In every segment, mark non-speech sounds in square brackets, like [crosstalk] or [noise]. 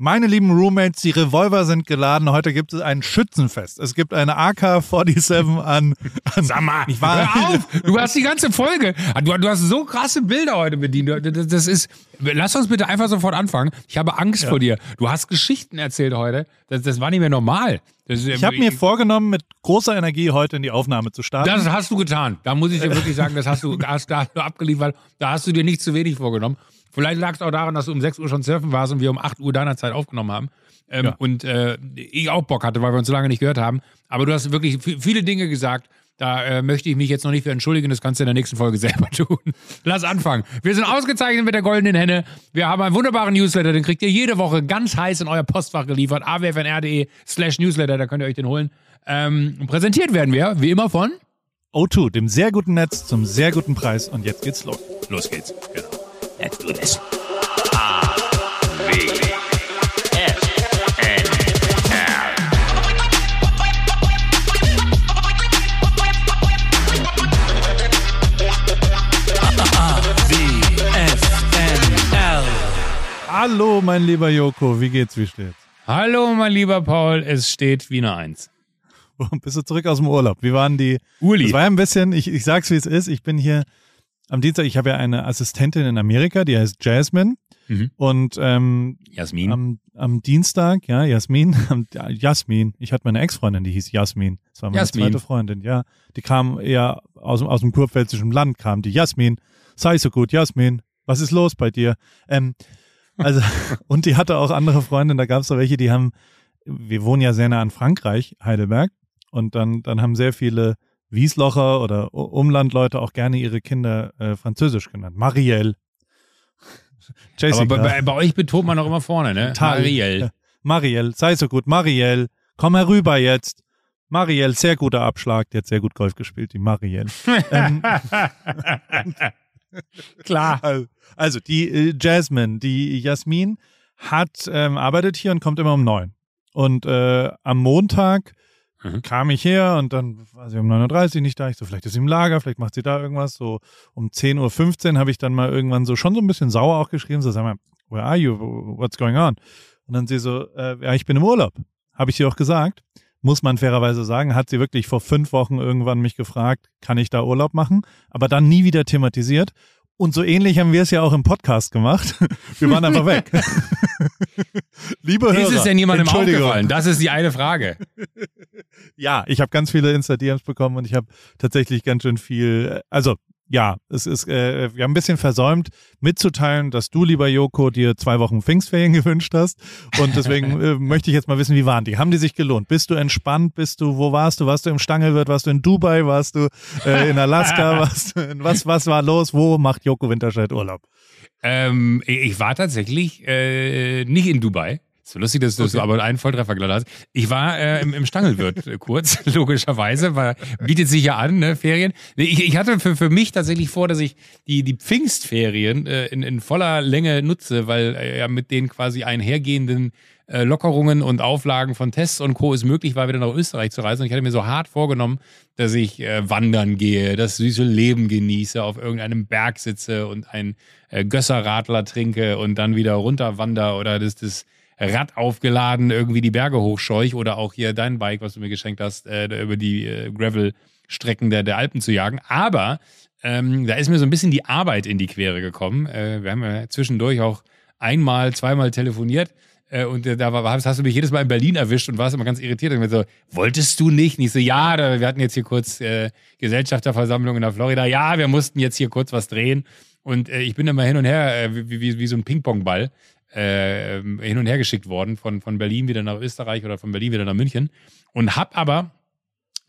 Meine lieben Roommates, die Revolver sind geladen. Heute gibt es ein Schützenfest. Es gibt eine AK-47 an, an. Sag mal, ich war, hör auf! Du hast die ganze Folge. Du, du hast so krasse Bilder heute bedient. Das, das ist. Lass uns bitte einfach sofort anfangen. Ich habe Angst ja. vor dir. Du hast Geschichten erzählt heute. Das, das war nicht mehr normal. Ist, ich habe mir vorgenommen, mit großer Energie heute in die Aufnahme zu starten. Das hast du getan. Da muss ich dir wirklich sagen, das hast du, [laughs] hast, da hast du abgeliefert. Da hast du dir nicht zu wenig vorgenommen. Vielleicht lag es auch daran, dass du um 6 Uhr schon surfen warst und wir um 8 Uhr deiner Zeit aufgenommen haben. Ähm, ja. Und äh, ich auch Bock hatte, weil wir uns so lange nicht gehört haben. Aber du hast wirklich viele Dinge gesagt. Da äh, möchte ich mich jetzt noch nicht für entschuldigen. Das kannst du in der nächsten Folge [laughs] selber tun. Lass anfangen. Wir sind ausgezeichnet mit der goldenen Henne. Wir haben einen wunderbaren Newsletter. Den kriegt ihr jede Woche ganz heiß in euer Postfach geliefert. awfnr.de slash Newsletter. Da könnt ihr euch den holen. Ähm, präsentiert werden wir, wie immer, von O2, dem sehr guten Netz zum sehr guten Preis. Und jetzt geht's los. Los geht's. Genau. Let's do this. A V S N L. Hallo, mein lieber Joko, wie geht's, wie steht's? Hallo, mein lieber Paul, es steht wie eine Eins. Bist du zurück aus dem Urlaub? Wie waren die? Uli. Es war ein bisschen, ich, ich sag's wie es ist, ich bin hier am Dienstag, ich habe ja eine Assistentin in Amerika, die heißt Jasmine. Mhm. Und ähm, Jasmin. Am, am Dienstag, ja, Jasmin, [laughs] Jasmin, ich hatte meine Ex-Freundin, die hieß Jasmin. Das war meine Jasmin. zweite Freundin, ja. Die kam eher aus, aus dem kurpfälzischen Land, kam die Jasmin. Sei so gut, Jasmin, was ist los bei dir? Ähm, also, [laughs] und die hatte auch andere Freundinnen, da gab es da welche, die haben, wir wohnen ja sehr nah an Frankreich, Heidelberg, und dann, dann haben sehr viele Wieslocher oder Umlandleute auch gerne ihre Kinder äh, französisch genannt. Marielle. [laughs] Jessica. Aber bei, bei, euch betont man auch immer vorne, ne? Marielle. [laughs] Marielle, sei so gut. Marielle, komm herüber jetzt. Marielle, sehr guter Abschlag. Die hat sehr gut Golf gespielt, die Marielle. ähm, [laughs] Klar. Also, also die äh, Jasmine, die Jasmin hat ähm, arbeitet hier und kommt immer um neun. Und äh, am Montag Mhm. Kam ich her und dann war sie um 9.30 Uhr nicht da. Ich so, vielleicht ist sie im Lager, vielleicht macht sie da irgendwas. So um 10.15 Uhr habe ich dann mal irgendwann so schon so ein bisschen sauer auch geschrieben. So, sag mal, where are you? What's going on? Und dann sie so, äh, ja, ich bin im Urlaub. Habe ich sie auch gesagt. Muss man fairerweise sagen, hat sie wirklich vor fünf Wochen irgendwann mich gefragt, kann ich da Urlaub machen? Aber dann nie wieder thematisiert. Und so ähnlich haben wir es ja auch im Podcast gemacht. [laughs] Wir waren einfach weg. [laughs] Liebe Hörer. Ist es denn jemandem aufgefallen? Das ist die eine Frage. ja, ich habe ganz viele Insta-DMs bekommen und ich habe tatsächlich ganz schön viel, also ja, es ist, äh, wir haben ein bisschen versäumt mitzuteilen, dass du, lieber Joko, dir zwei Wochen Pfingstferien [laughs] gewünscht hast. Und deswegen äh, [laughs] möchte ich jetzt mal wissen, wie waren die? Haben die sich gelohnt? Bist du entspannt? Bist du, wo warst du? Warst du im Stangelwirt? Warst du in Dubai? Warst du äh, in Alaska? [laughs] warst du in, was, was war los? Wo macht Joko Winterscheid Urlaub? Ähm, ich war tatsächlich äh, nicht in Dubai. So lustig, dass du okay. aber einen Volltreffer geladen hast. Ich war äh, im, im Stangelwirt äh, kurz, [laughs] logischerweise, weil bietet sich ja an, ne, Ferien. Ich, ich hatte für, für mich tatsächlich vor, dass ich die, die Pfingstferien äh, in, in voller Länge nutze, weil äh, ja mit den quasi einhergehenden äh, Lockerungen und Auflagen von Tests und Co. es möglich war, wieder nach Österreich zu reisen. Und ich hatte mir so hart vorgenommen, dass ich äh, wandern gehe, das süße Leben genieße, auf irgendeinem Berg sitze und ein äh, Gösserradler trinke und dann wieder runterwander oder das, das Rad aufgeladen irgendwie die Berge hochscheuch oder auch hier dein Bike, was du mir geschenkt hast, äh, über die äh, Gravel-Strecken der, der Alpen zu jagen. Aber ähm, da ist mir so ein bisschen die Arbeit in die Quere gekommen. Äh, wir haben ja zwischendurch auch einmal, zweimal telefoniert. Äh, und äh, da war, hast du mich jedes Mal in Berlin erwischt und warst immer ganz irritiert. Und mir so, wolltest du nicht? Nicht so, ja, wir hatten jetzt hier kurz äh, Gesellschafterversammlung in der Florida. Ja, wir mussten jetzt hier kurz was drehen. Und äh, ich bin immer hin und her, äh, wie, wie, wie so ein Ping-Pong-Ball äh, hin und her geschickt worden, von, von Berlin wieder nach Österreich oder von Berlin wieder nach München. Und hab aber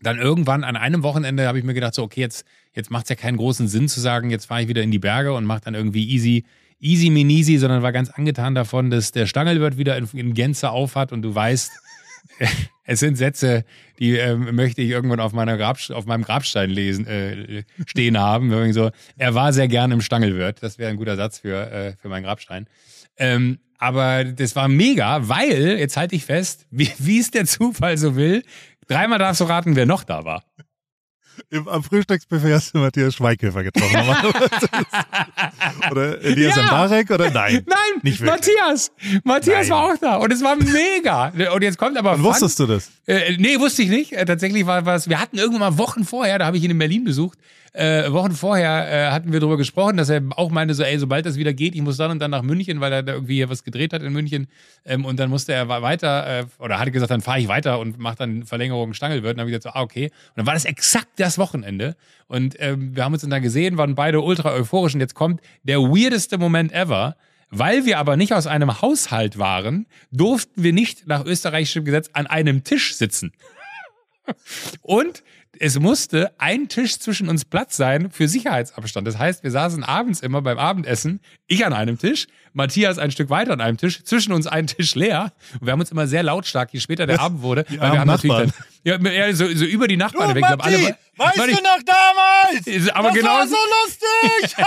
dann irgendwann an einem Wochenende habe ich mir gedacht, so, okay, jetzt, jetzt macht es ja keinen großen Sinn zu sagen, jetzt fahre ich wieder in die Berge und mache dann irgendwie easy, easy minisi, sondern war ganz angetan davon, dass der Stangelwirt wieder in, in Gänze aufhat und du weißt, [laughs] es sind Sätze, die äh, möchte ich irgendwann auf, meiner Grab, auf meinem Grabstein lesen, äh, stehen haben. So, er war sehr gern im Stangelwirt. Das wäre ein guter Satz für, äh, für meinen Grabstein. Ähm, aber das war mega, weil, jetzt halte ich fest, [laughs] wie, wie es der Zufall so will, dreimal darfst du raten, wer noch da war. Im, am Frühstücksbuffet hast du Matthias Schweighöfer getroffen. [laughs] [laughs] oder Elias Ja. Mbarek oder nein? Nein, Nicht wirklich. Matthias. Matthias Nein. war auch da und es war mega. Und jetzt kommt aber Und wusstest du das? Äh, nee, wusste ich nicht. Äh, tatsächlich war was. Wir hatten irgendwann mal Wochen vorher, da habe ich ihn in Berlin besucht. Äh, Wochen vorher äh, hatten wir darüber gesprochen, dass er auch meinte, so, ey, sobald das wieder geht, ich muss dann und dann nach München, weil er da irgendwie was gedreht hat in München. Ähm, und dann musste er weiter, äh, oder hatte gesagt, dann fahre ich weiter und mache dann Verlängerung Stangelwirt. Und dann habe ich gesagt, so, ah, okay. Und dann war das exakt das Wochenende. Und ähm, wir haben uns dann gesehen, waren beide ultra euphorisch. Und jetzt kommt der weirdeste Moment ever. Weil wir aber nicht aus einem Haushalt waren, durften wir nicht nach österreichischem Gesetz an einem Tisch sitzen. [laughs] Und es musste ein Tisch zwischen uns Platz sein für Sicherheitsabstand. Das heißt, wir saßen abends immer beim Abendessen, ich an einem Tisch, Matthias ein Stück weiter an einem Tisch, zwischen uns ein Tisch leer. Und wir haben uns immer sehr lautstark, je später der Abend wurde, weil wir haben natürlich dann, Nachbarn. ja, ja, so, so über die Nachbarn weg. Glaub, alle, Matti, noch damals? [laughs] Aber genau so- lustig! [laughs]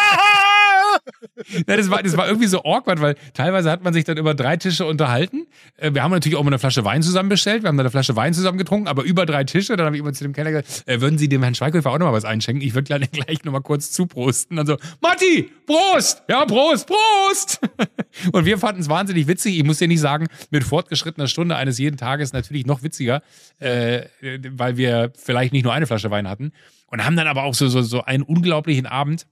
[laughs] Ja, das, war, das war irgendwie so awkward, weil teilweise hat man sich dann über drei Tische unterhalten. Äh, Wir haben natürlich auch mal eine Flasche Wein zusammen bestellt. Wir haben dann eine Flasche Wein zusammen getrunken, aber über drei Tische. Dann habe ich immer zu dem Kellner gesagt, äh, würden Sie dem Herrn Schweighöfer auch nochmal was einschenken? Ich würde gleich, gleich nochmal kurz zuprosten. Dann so, Matti, Prost! Ja, Prost, Prost! [laughs] Und wir fanden es wahnsinnig witzig. Ich muss dir nicht sagen, mit fortgeschrittener Stunde eines jeden Tages natürlich noch witziger, äh, weil wir vielleicht nicht nur eine Flasche Wein hatten. Und haben dann aber auch so, so, so einen unglaublichen Abend.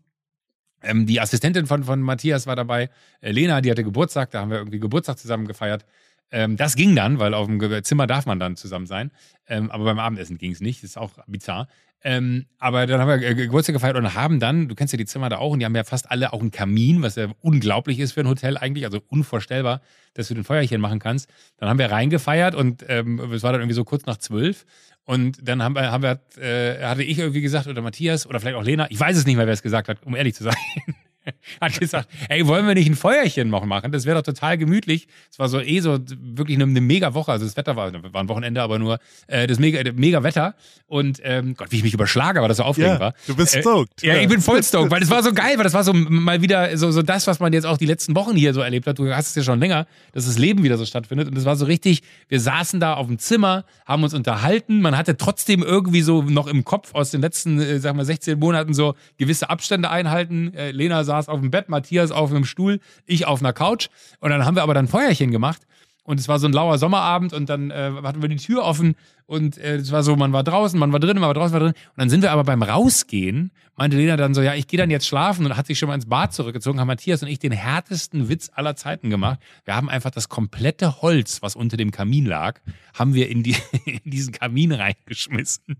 Ähm, die Assistentin von, von Matthias war dabei, äh, Lena, die hatte Geburtstag, da haben wir irgendwie Geburtstag zusammen gefeiert. Ähm, das ging dann, weil auf dem Zimmer darf man dann zusammen sein. Ähm, aber beim Abendessen ging es nicht, das ist auch bizarr. Ähm, aber dann haben wir äh, Geburtstag gefeiert und haben dann, du kennst ja die Zimmer da auch, und die haben ja fast alle auch einen Kamin, was ja unglaublich ist für ein Hotel eigentlich, also unvorstellbar, dass du den Feuerchen machen kannst. Dann haben wir reingefeiert und ähm, es war dann irgendwie so kurz nach zwölf. Und dann haben wir, haben wir äh, hatte ich irgendwie gesagt, oder Matthias, oder vielleicht auch Lena, ich weiß es nicht mehr, wer es gesagt hat, um ehrlich zu sein. [laughs] hat gesagt, ey, wollen wir nicht ein Feuerchen noch machen? Das wäre doch total gemütlich. Es war so eh so wirklich eine, eine mega Woche. Also das Wetter war, war ein Wochenende, aber nur äh, das mega, mega Wetter. Und ähm, Gott, wie ich mich überschlage, weil das so aufregend Ja, war. du bist Äh, stoked. Ja, Ja. ich bin voll stoked, weil das war so [laughs] geil, weil das war so mal wieder so, so das, was man jetzt auch die letzten Wochen hier so erlebt hat. Du hast es ja schon länger, dass das Leben wieder so stattfindet. Und das war so richtig, wir saßen da auf dem Zimmer, haben uns unterhalten. Man hatte trotzdem irgendwie so noch im Kopf aus den letzten, äh, sagen wir, 16 Monaten so gewisse Abstände einhalten. Äh, Lena saß auf dem Bett, Matthias auf einem Stuhl, ich auf einer Couch. Und dann haben wir aber dann Feuerchen gemacht. Und es war so ein lauer Sommerabend und dann äh, hatten wir die Tür offen und äh, es war so, man war draußen, man war drin, man war draußen, man war drin. Und dann sind wir aber beim Rausgehen, meinte Lena dann so, ja, ich gehe dann jetzt schlafen und hat sich schon mal ins Bad zurückgezogen, haben Matthias und ich den härtesten Witz aller Zeiten gemacht. Wir haben einfach das komplette Holz, was unter dem Kamin lag, haben wir in, die, [laughs] in diesen Kamin reingeschmissen.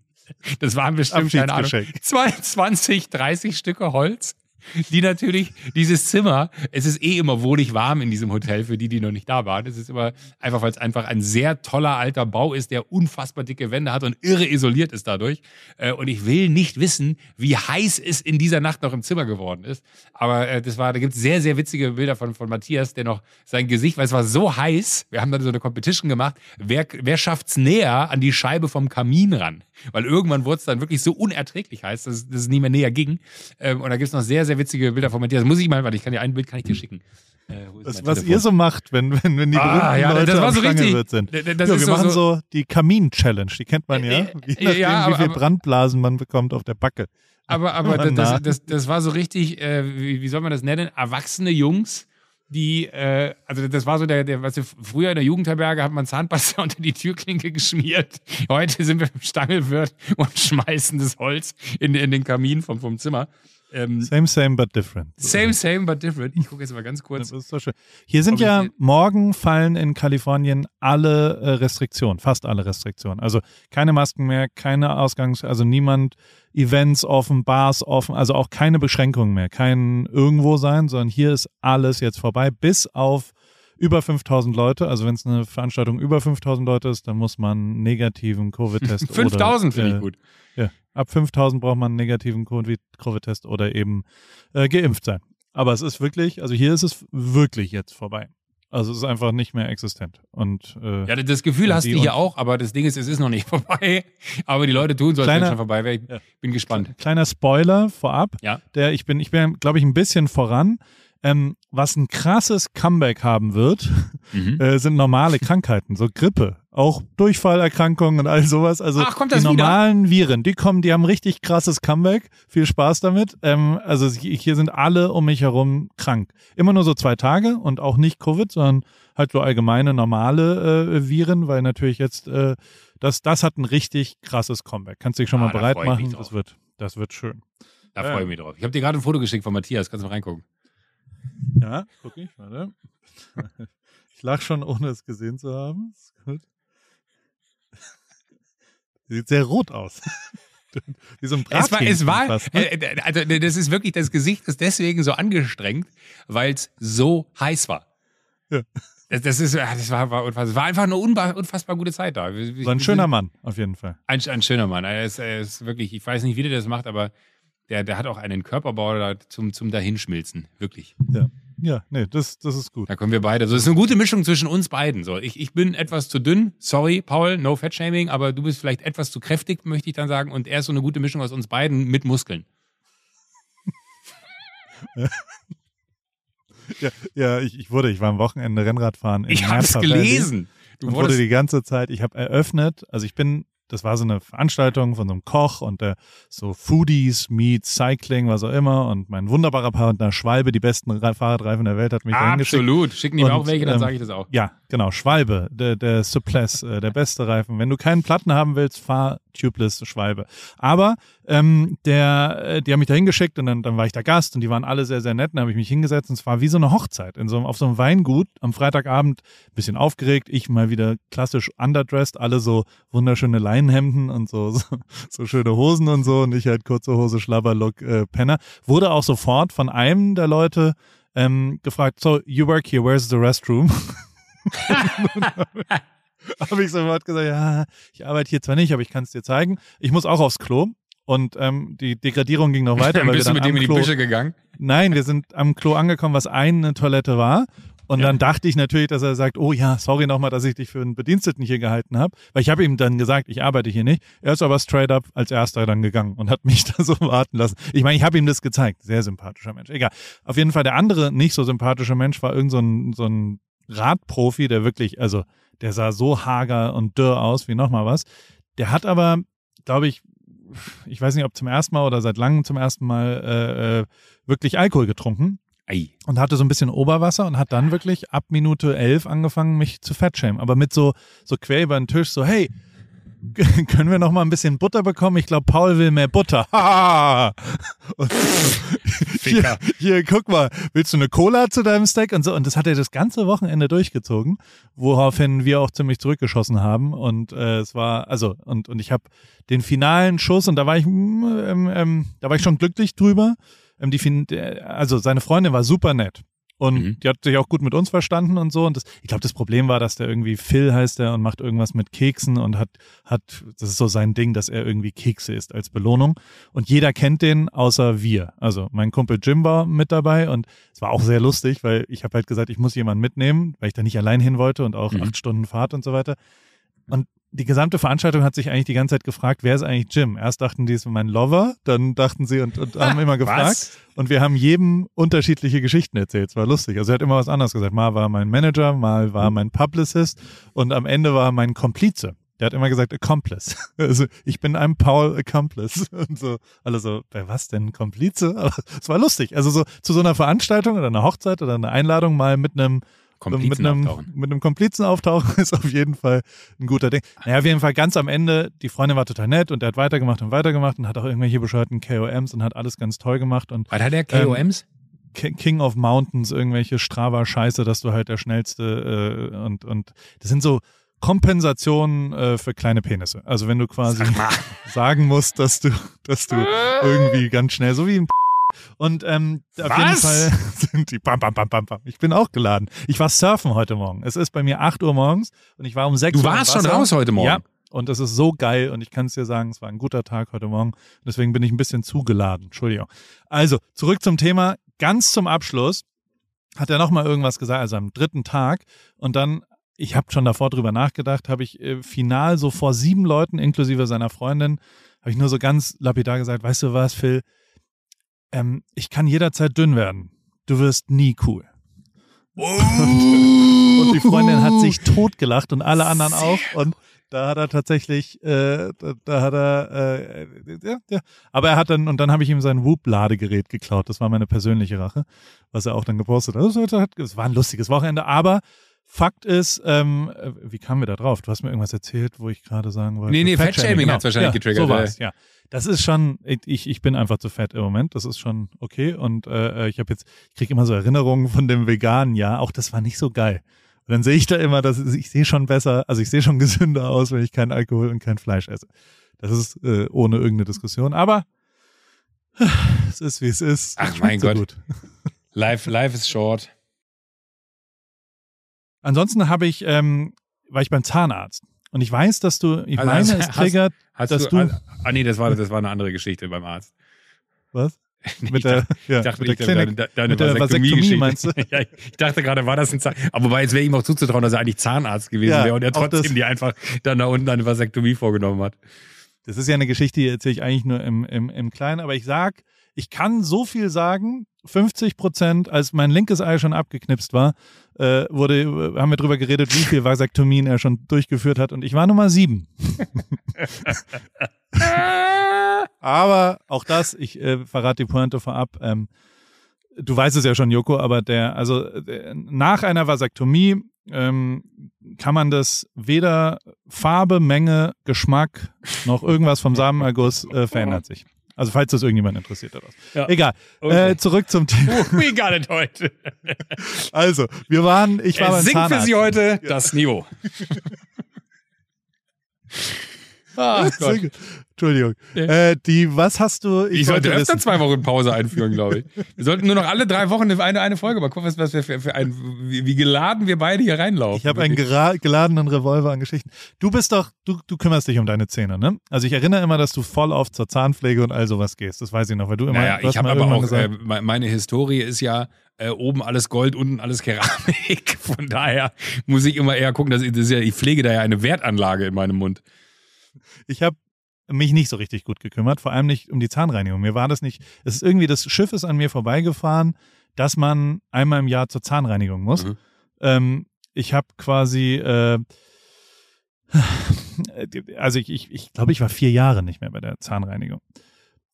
Das waren bestimmt, keine Ahnung, Abschiedsgeschenk. 22, 30 Stücke Holz die natürlich, dieses Zimmer, es ist eh immer wohlig warm in diesem Hotel, für die, die noch nicht da waren. Es ist immer einfach, weil es einfach ein sehr toller alter Bau ist, der unfassbar dicke Wände hat und irre isoliert ist dadurch. Äh, Und ich will nicht wissen, wie heiß es in dieser Nacht noch im Zimmer geworden ist. Aber äh, das war, da gibt es sehr, sehr witzige Bilder von, von Matthias, der noch sein Gesicht, weil es war so heiß, wir haben dann so eine Competition gemacht, wer, wer schafft's näher an die Scheibe vom Kamin ran? Weil irgendwann wurde es dann wirklich so unerträglich heiß, dass, dass es nie mehr näher ging. Ähm, Und da gibt es noch sehr, sehr witzige Bilder von Matthias. Muss ich mal, warte, ich kann dir ein Bild kann ich dir schicken. Äh, Das, was Telefon? ihr so macht, wenn, wenn, wenn die Ah, ja, Leute das war so richtig. Sind. D- das ja, wir so- machen so- die Kamin-Challenge, die kennt man ja. Äh, Je äh, nachdem, ja, wie viel aber- Brandblasen man bekommt auf der Backe. Aber, aber [laughs] das, das, das war so richtig, äh, wie, wie soll man das nennen? Erwachsene Jungs, die, äh, also das war so der, der, weißt du, früher in der Jugendherberge hat man Zahnpasta [laughs] unter die Türklinke geschmiert. Heute sind wir im Stangelwirt und [laughs] schmeißen das Holz in, in den Kamin vom, vom Zimmer. Ähm, Same, same, but different. same, same, but different. Ich gucke jetzt mal ganz kurz. Das ist so schön. Hier sind ja morgen fallen in Kalifornien alle äh, Restriktionen, fast alle Restriktionen. Also keine Masken mehr, keine Ausgangs-, also niemand, Events offen, Bars offen, also auch keine Beschränkungen mehr, kein irgendwo sein, sondern hier ist alles jetzt vorbei, bis auf über 5000 Leute. Also wenn es eine Veranstaltung über 5000 Leute ist, dann muss man einen negativen Covid-Test [laughs] oder 5000 finde äh, ich gut. ja, ab 5000 braucht man einen negativen Covid- Covid-Test oder eben äh, geimpft sein. Aber es ist wirklich, also hier ist es wirklich jetzt vorbei. Also es ist einfach nicht mehr existent. Und äh, Ja, das Gefühl hast du hier auch, aber das Ding ist, es ist noch nicht [laughs] vorbei. Aber die Leute tun so, als Kleiner- es schon vorbei wäre. Ich Ja. bin gespannt. kleiner Spoiler vorab, Ja. der ich bin, ich bin, glaube ich, ein bisschen voran. Ähm, was ein krasses Comeback haben wird, Mhm. äh, sind normale Krankheiten, so Grippe auch Durchfallerkrankungen und all sowas. Also Ach, kommt das die wieder? normalen Viren, die kommen, die haben richtig krasses Comeback. Viel Spaß damit. Ähm, also hier sind alle um mich herum krank. Immer nur so zwei Tage und auch nicht Covid, sondern halt so allgemeine normale äh, Viren, weil natürlich jetzt äh, das, das hat ein richtig krasses Comeback. Kannst dich schon Ah, mal bereit machen. Das wird, das wird schön. Da freue ich mich drauf. Ich habe dir gerade ein Foto geschickt von Matthias, kannst du mal reingucken. Ja, guck ich, warte. [laughs] Ich lach schon, ohne es gesehen zu haben. Ist gut. Sieht sehr rot aus. [laughs] Wie so ein Es war, es Brathähnchen war ne? äh, also das ist wirklich, das Gesicht ist deswegen so angestrengt, weil es so heiß war. Ja. Das, das ist, ah, das war, war, unfassbar. Es war einfach eine unfassbar gute Zeit da. Wir- So ein schöner Mann, auf jeden Fall. Ein, ein schöner Mann. Er ist, er ist wirklich, ich weiß nicht, wie der das macht, aber der, der hat auch einen Körperbau zum, zum Dahinschmilzen. Wirklich. Ja, ja nee, das, das ist gut. Da kommen wir beide. So, es ist eine gute Mischung zwischen uns beiden. So, ich, ich bin etwas zu dünn. Sorry, Paul, no fat shaming, aber du bist vielleicht etwas zu kräftig, möchte ich dann sagen. Und er ist so eine gute Mischung aus uns beiden mit Muskeln. [laughs] Ja, ja ich, ich wurde, ich war am Wochenende Rennradfahren in Ich Napa Valley gelesen. Du und wurde die ganze Zeit, ich habe eröffnet, also ich bin, das war so eine Veranstaltung von so einem Koch und der so Foodies meets Cycling, was auch immer und mein wunderbarer Partner Schwalbe, die besten Ra- Fahrradreifen der Welt, hat mich absolut. Schicken die mir Und, auch welche, dann ähm, sage ich das auch. Ja, genau, Schwalbe, der, der Suppless, äh, der beste Reifen. Wenn du keinen Platten haben willst, fahr Tubeless Schwalbe. Aber ähm, der, äh, die haben mich da hingeschickt und dann, dann war ich da Gast und die waren alle sehr, sehr nett. Dann habe ich mich hingesetzt und es war wie so eine Hochzeit in so, einem- auf so einem Weingut am Freitagabend. Bisschen aufgeregt, ich mal wieder klassisch underdressed, alle so wunderschöne Leinenhemden und so, [laughs] so, so schöne Hosen und so und ich halt kurze Hose, Schlabberlook, äh, Penner. Wurde auch sofort von einem der Leute ähm, gefragt, so, you work here, where's the restroom? [laughs] [laughs] habe ich sofort gesagt, ja, ich arbeite hier zwar nicht, aber ich kann es dir zeigen. Ich muss auch aufs Klo. Und ähm, die Degradierung ging noch [laughs] weiter, weil wir bist du dann mit dem in die Klo, Büsche gegangen. Nein, wir sind am Klo angekommen, was eine Toilette war. Und Ja. dann dachte ich natürlich, dass er sagt, oh ja, sorry nochmal, dass ich dich für einen Bediensteten hier gehalten habe. Weil ich habe ihm dann gesagt, ich arbeite hier nicht. Er ist aber straight up als erster dann gegangen und hat [laughs] mich da so warten lassen. Ich meine, ich habe ihm das gezeigt. Sehr sympathischer Mensch. Egal. Auf jeden Fall der andere nicht so sympathische Mensch war irgend so ein, so ein Radprofi, der wirklich, also der sah so hager und dürr aus wie nochmal was. Der hat aber, glaube ich, ich weiß nicht, ob zum ersten Mal oder seit langem zum ersten Mal äh, äh, wirklich Alkohol getrunken Ei. und hatte so ein bisschen Oberwasser und hat dann wirklich ab Minute elf angefangen, mich zu fettschämen. Aber mit so, so quer über den Tisch, so, hey, [laughs] können wir noch mal ein bisschen Butter bekommen? Ich glaube, Paul will mehr Butter. [laughs] Hier, hier, guck mal, willst du eine Cola zu deinem Steak? Und so. Und das hat er das ganze Wochenende durchgezogen, woraufhin wir auch ziemlich zurückgeschossen haben. Und äh, es war, also, und, und ich habe den finalen Schuss, und da war ich, mm, ähm, ähm, da war ich schon glücklich drüber. Ähm, die, also seine Freundin war super nett. Und Mhm. die hat sich auch gut mit uns verstanden und so. Und das, ich glaube, das Problem war, dass der irgendwie Phil heißt der und macht irgendwas mit Keksen und hat, hat, das ist so sein Ding, dass er irgendwie Kekse isst als Belohnung. Und jeder kennt den, außer wir. Also mein Kumpel Jim war mit dabei und es war auch sehr lustig, weil ich habe halt gesagt, ich muss jemanden mitnehmen, weil ich da nicht allein hin wollte und auch Mhm. acht Stunden Fahrt und so weiter. Und die gesamte Veranstaltung hat sich eigentlich die ganze Zeit gefragt, wer ist eigentlich Jim? Erst dachten die, es ist mein Lover, dann dachten sie und, und haben [laughs] immer gefragt. Was? Und wir haben jedem unterschiedliche Geschichten erzählt. Es war lustig. Also er hat immer was anderes gesagt. Mal war mein Manager, mal war mein Publicist und am Ende war er mein Komplize. Der hat immer gesagt Accomplice. [laughs] Also ich bin ein Paul Accomplice. [laughs] Und so, alle so, bei was denn Komplize? Aber es war lustig. Also so zu so einer Veranstaltung oder einer Hochzeit oder einer Einladung mal mit einem mit Komplizen einem, auftauchen. mit einem Komplizen auftauchen [laughs] ist auf jeden Fall ein guter Ding. Naja, auf jeden Fall ganz am Ende, die Freundin war total nett und er hat weitergemacht und weitergemacht und hat auch irgendwelche bescheuerten KOMs und hat alles ganz toll gemacht und Was hat der KOMs? Ki- King of Mountains, irgendwelche Strava-Scheiße, dass du halt der schnellste äh, und, und das sind so Kompensationen äh, für kleine Penisse. Also wenn du quasi sagen musst, dass du, dass du [laughs] irgendwie ganz schnell, so wie ein und ähm, auf jeden? Fall [laughs] sind die bam, bam, bam, bam, bam. Ich bin auch geladen. Ich war surfen heute Morgen. Es ist bei mir 8 Uhr morgens und ich war um 6 Du Uhr. im warst schon raus heute Morgen. Ja. Und es ist so geil und ich kann es dir sagen, es war ein guter Tag heute Morgen. Deswegen bin ich ein bisschen zugeladen. Entschuldigung. Also, zurück zum Thema. Ganz zum Abschluss hat er nochmal irgendwas gesagt, also am dritten Tag. Und dann, ich habe schon davor drüber nachgedacht, habe ich äh, final so vor sieben Leuten, inklusive seiner Freundin, habe ich nur so ganz lapidar gesagt, weißt du was, Phil, ähm, ich kann jederzeit dünn werden. Du wirst nie cool. Und die Freundin hat sich totgelacht und alle anderen auch. Und da hat er tatsächlich, äh, da, da hat er, äh, ja, ja. Aber er hat dann, und dann habe ich ihm sein Whoop-Ladegerät geklaut. Das war meine persönliche Rache, was er auch dann gepostet hat. Hat- das war ein lustiges Wochenende, aber Fakt ist, ähm, äh, wie kamen wir da drauf? Du hast mir irgendwas erzählt, wo ich gerade sagen wollte. Nee, nee, Fat Fat-Shaming genau. hat's wahrscheinlich ja, getriggert, So war's, ja. Das ist schon, ich, ich bin einfach zu fett im Moment. Das ist schon okay. Und äh, ich habe jetzt, ich kriege immer so Erinnerungen von dem veganen Jahr. Auch das war nicht so geil. Und dann sehe ich da immer, dass ich sehe schon besser, also ich sehe schon [laughs] gesünder aus, wenn ich keinen Alkohol und kein Fleisch esse. Das ist äh, ohne irgendeine Diskussion. Aber es ist wie es ist. Ach, mein so Gott. Gut. Life, life is short. Ansonsten habe ich, ähm, war ich beim Zahnarzt. Und ich weiß, dass du, ich Also meine, hast- es hast- triggert, Hast Dass du, du- ah, nee, das war, das war eine andere Geschichte beim Arzt. was? [laughs] Nee, Mit ich der, dachte, ja, ich dachte, mit der ich Klinik. deine, deine mit Vasektomie-Geschichte. Vasektomie, meinst du? [laughs] ja, ich dachte gerade, war das ein Zahn... Aber wobei, jetzt wäre ihm auch zuzutrauen, dass er eigentlich Zahnarzt gewesen Ja, wäre und er trotzdem dir einfach dann da unten eine Vasektomie vorgenommen hat. Das ist ja eine Geschichte, die erzähle ich eigentlich nur im, im, im Kleinen, aber ich sag, ich kann so viel sagen, 50 Prozent, als mein linkes Ei schon abgeknipst war, äh, wurde, haben wir drüber geredet, wie viel Vasektomien er schon durchgeführt hat und ich war Nummer sieben. [laughs] Aber auch das, ich äh, verrate die Pointe vorab, ähm, du weißt es ja schon, Joko, aber der, also der, nach einer Vasektomie ähm, kann man das weder Farbe, Menge, Geschmack noch irgendwas vom Samenerguss äh, verändert sich. Also falls das irgendjemand interessiert oder was. Ja. Egal. Okay. Äh, zurück zum Thema. We got it heute. [laughs] Also, wir waren, ich war beim singt für Zahnarzt. Sie heute das Niveau. [laughs] Ach Gott. Entschuldigung. Äh, die, was hast du? Ich sollte wollte öfter wissen. zwei Wochen Pause einführen, glaube ich. Wir sollten nur noch alle drei Wochen eine, eine Folge. Mal gucken, was, was wir für, für ein, wie, wie geladen wir beide hier reinlaufen. Ich habe einen geladenen Revolver an Geschichten. Du bist doch, du, du kümmerst dich um deine Zähne, ne? Also ich erinnere immer, dass du voll oft zur Zahnpflege und all sowas gehst. Das weiß ich noch, weil du immer. Naja, ich habe aber auch, äh, meine Historie ist ja äh, oben alles Gold, unten alles Keramik. [laughs] Von daher muss ich immer eher gucken, dass ich, das ja, ich pflege da ja eine Wertanlage in meinem Mund. ich habe mich nicht so richtig gut gekümmert, vor allem nicht um die Zahnreinigung. Mir war das nicht, es ist irgendwie, das Schiff ist an mir vorbeigefahren, dass man einmal im Jahr zur Zahnreinigung muss. Mhm. Ähm, ich habe quasi, äh, [laughs] also ich, ich, ich glaube, ich war vier Jahre nicht mehr bei der Zahnreinigung.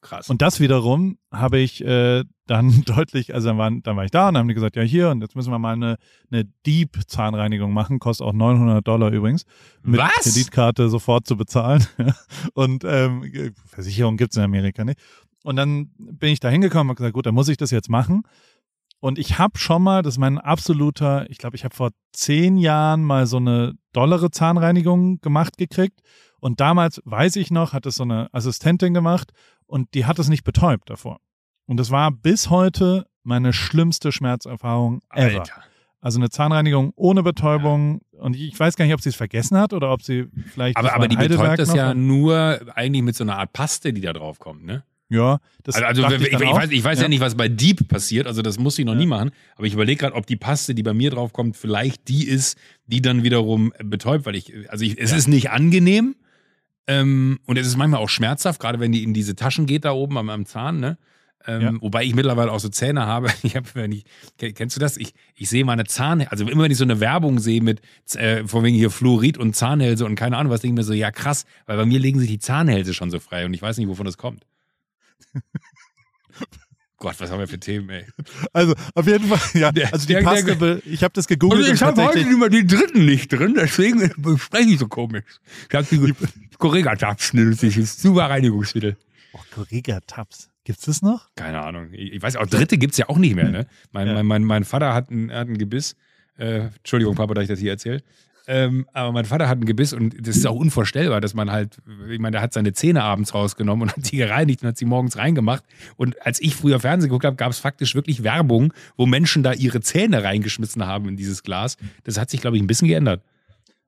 Krass. Und das wiederum habe ich äh, dann [laughs] deutlich, also dann, waren, dann war ich da und dann haben die gesagt, ja hier und jetzt müssen wir mal eine, eine Deep-Zahnreinigung machen, kostet auch 900 Dollar übrigens, mit Was? Kreditkarte sofort zu bezahlen. [laughs] und ähm, Versicherung gibt's in Amerika nicht. Und dann bin ich da hingekommen und habe gesagt, gut, dann muss ich das jetzt machen. Und ich habe schon mal, das ist mein absoluter, ich glaube, ich habe vor zehn Jahren mal so eine dollere Zahnreinigung gemacht gekriegt. Und damals, weiß ich noch, hat es so eine Assistentin gemacht und die hat es nicht betäubt davor. Und das war bis heute meine schlimmste Schmerzerfahrung ever. Alter. Also eine Zahnreinigung ohne Betäubung. Und ich weiß gar nicht, ob sie es vergessen hat oder ob sie vielleicht. Aber, das aber die betäubt Heidelberg das noch. ja nur eigentlich mit so einer Art Paste, die da drauf kommt, ne? Ja, das Also, also ich, ich, ich, weiß, ich weiß ja. nicht, was bei Deep passiert, also das muss ich noch nie machen, aber ich überlege gerade, ob die Paste, die bei mir drauf kommt, vielleicht die ist, die dann wiederum betäubt, weil ich, also ich, es ist nicht angenehm ähm, und es ist manchmal auch schmerzhaft, gerade wenn die in diese Taschen geht da oben am, am Zahn, ne? Ähm, Ja. Wobei ich mittlerweile auch so Zähne habe. [laughs] Ich habe, wenn ich, ke- kennst du das? Ich, ich sehe meine Zahn, also immer wenn ich so eine Werbung sehe mit, äh, von wegen hier Fluorid und Zahnhälse und keine Ahnung was, denke ich mir so, ja krass, weil bei mir legen sich die Zahnhälse schon so frei und ich weiß nicht, wovon das kommt. [laughs] Gott, was haben wir für Themen, ey. [laughs] Also auf jeden Fall, ja. Also die der- be- ich habe das gegoogelt. Also ich habe heute immer die dritten nicht drin, deswegen [laughs] spreche ich so komisch. Ich habe die Correga-Tabschen, das ist super Reinigungsmittel. Oh, Correga Tabs. Gibt's das noch? Keine Ahnung. Ich ich weiß auch, dritte gibt's ja auch nicht mehr, ne? Mein, Ja. mein, mein, mein Vater hat ein, hat ein Gebiss. Äh, Entschuldigung, Papa, dass ich das hier erzähle. Ähm, aber mein Vater hat ein Gebiss und das ist auch unvorstellbar, dass man halt, ich meine, der hat seine Zähne abends rausgenommen und hat die gereinigt und hat sie morgens reingemacht. Und als ich früher Fernsehen geguckt habe, gab es faktisch wirklich Werbung, wo Menschen da ihre Zähne reingeschmissen haben in dieses Glas. Das hat sich, glaube ich, ein bisschen geändert.